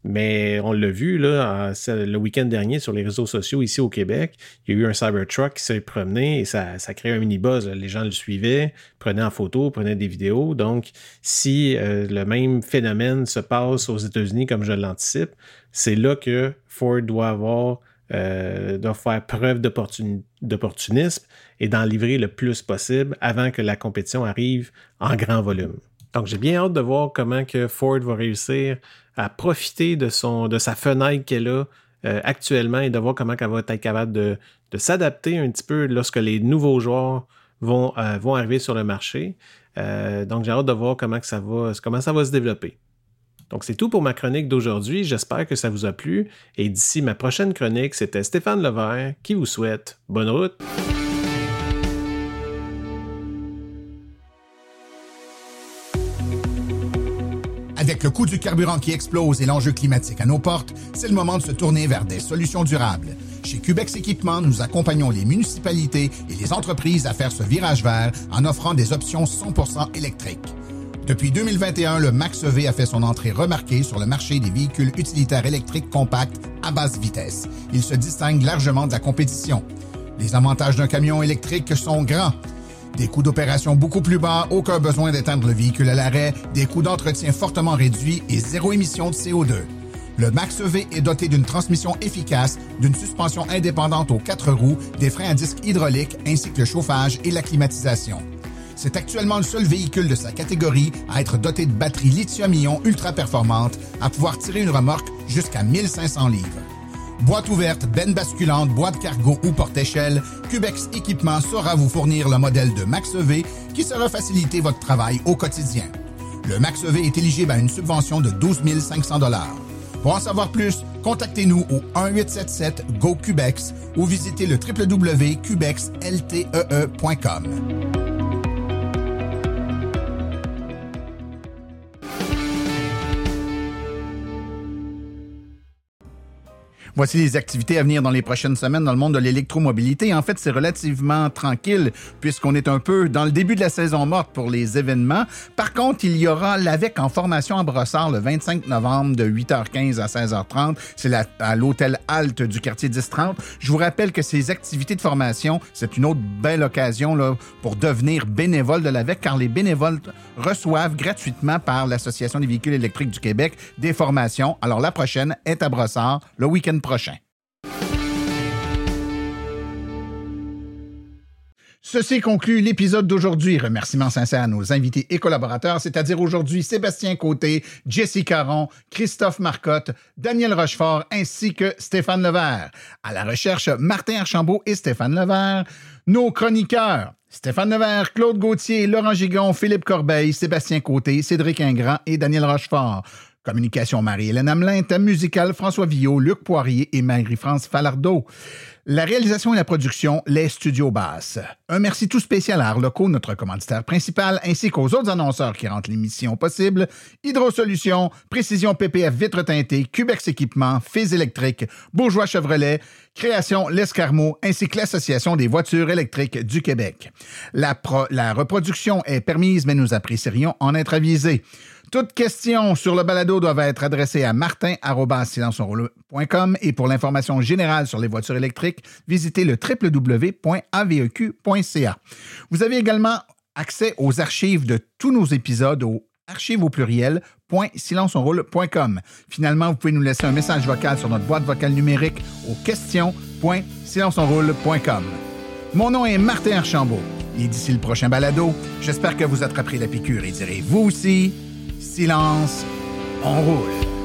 Mais on l'a vu le week-end dernier sur les réseaux sociaux ici au Québec, il y a eu un Cybertruck qui s'est promené et ça, ça crée un mini-buzz. Les gens le suivaient, prenaient en photo, prenaient des vidéos. Donc, si euh, le même phénomène se passe aux États-Unis comme je l'anticipe, c'est là que Ford doit avoir euh, doit faire preuve d'opportunisme et d'en livrer le plus possible avant que la compétition arrive en grand volume. Donc j'ai bien hâte de voir comment que Ford va réussir à profiter de, sa fenêtre qu'elle a euh, actuellement et de voir comment elle va être capable de, s'adapter un petit peu lorsque les nouveaux joueurs vont, euh, arriver sur le marché. donc j'ai hâte de voir comment ça va se développer. Donc, c'est tout pour ma chronique d'aujourd'hui. J'espère que ça vous a plu. Et d'ici ma prochaine chronique, c'était Stéphane Levert qui vous souhaite bonne route. Avec le coût du carburant qui explose et l'enjeu climatique à nos portes, c'est le moment de se tourner vers des solutions durables. Chez Cubex Équipement, nous accompagnons les municipalités et les entreprises à faire ce virage vert en offrant des options 100% électriques. Depuis 2021, le Max-EV a fait son entrée remarquée sur le marché des véhicules utilitaires électriques compacts à basse vitesse. Il se distingue largement de la compétition. Les avantages d'un camion électrique sont grands. Des coûts d'opération beaucoup plus bas, aucun besoin d'éteindre le véhicule à l'arrêt, des coûts d'entretien fortement réduits et zéro émission de CO2. Le Max-EV est doté d'une transmission efficace, d'une suspension indépendante aux quatre roues, des freins à disque hydrauliques ainsi que le chauffage et la climatisation. C'est actuellement le seul véhicule de sa catégorie à être doté de batteries lithium-ion ultra performantes à pouvoir tirer une remorque jusqu'à 1500 livres. Boîte ouverte, benne basculante, boîte cargo ou porte-échelle, Cubex Équipement saura vous fournir le modèle de Max-EV qui sera faciliter votre travail au quotidien. Le Max-EV est éligible à une subvention de 12 500 Pour en savoir plus, contactez-nous au 1-877-GO-CUBEX ou visitez le www.cubexltee.com. Voici les activités à venir dans les prochaines semaines dans le monde de l'électromobilité. En fait, c'est relativement tranquille puisqu'on est un peu dans le début de la saison morte pour les événements. Par contre, il y aura l'AVEC en formation à Brossard le 25 novembre de 8h15 à 16h30. C'est à l'hôtel Halte du quartier 1030. Je vous rappelle que ces activités de formation, c'est une autre belle occasion là, pour devenir bénévole de l'AVEC car les bénévoles reçoivent gratuitement par l'Association des véhicules électriques du Québec des formations. Alors la prochaine est à Brossard le week-end Ceci conclut l'épisode d'aujourd'hui. Remerciements sincères à nos invités et collaborateurs, c'est-à-dire aujourd'hui Sébastien Côté, Jessie Caron, Christophe Marcotte, Daniel Rochefort ainsi que Stéphane Levert. À la recherche, Martin Archambault et Stéphane Levert. Nos chroniqueurs, Stéphane Levert, Claude Gauthier, Laurent Gigon, Philippe Corbeil, Sébastien Côté, Cédric Ingrand et Daniel Rochefort. Communication Marie-Hélène Hamelin, thème musical François Villot, Luc Poirier et Marie-France Falardeau. La réalisation et la production, les studios basses. Un merci tout spécial à Arloco, notre commanditaire principal, ainsi qu'aux autres annonceurs qui rendent l'émission possible. Hydro Solutions, Précision PPF Vitre teintée, Cubex Équipement, Fils électrique, Bourgeois Chevrolet, Création L'Escarmot, ainsi que l'Association des voitures électriques du Québec. La, la reproduction est permise, mais nous apprécierions en être avisés. Toutes questions sur le balado doivent être adressées à martin.silenceonroule.com et pour l'information générale sur les voitures électriques, visitez le www.aveq.ca. Vous avez également accès aux archives de tous nos épisodes au archives au pluriel .silenceonroule.com. Finalement, vous pouvez nous laisser un message vocal sur notre boîte vocale numérique au question.silenceonroule.com. Mon nom est Martin Archambault et d'ici le prochain balado, j'espère que vous attraperez la piqûre et direz vous aussi silence, on roule.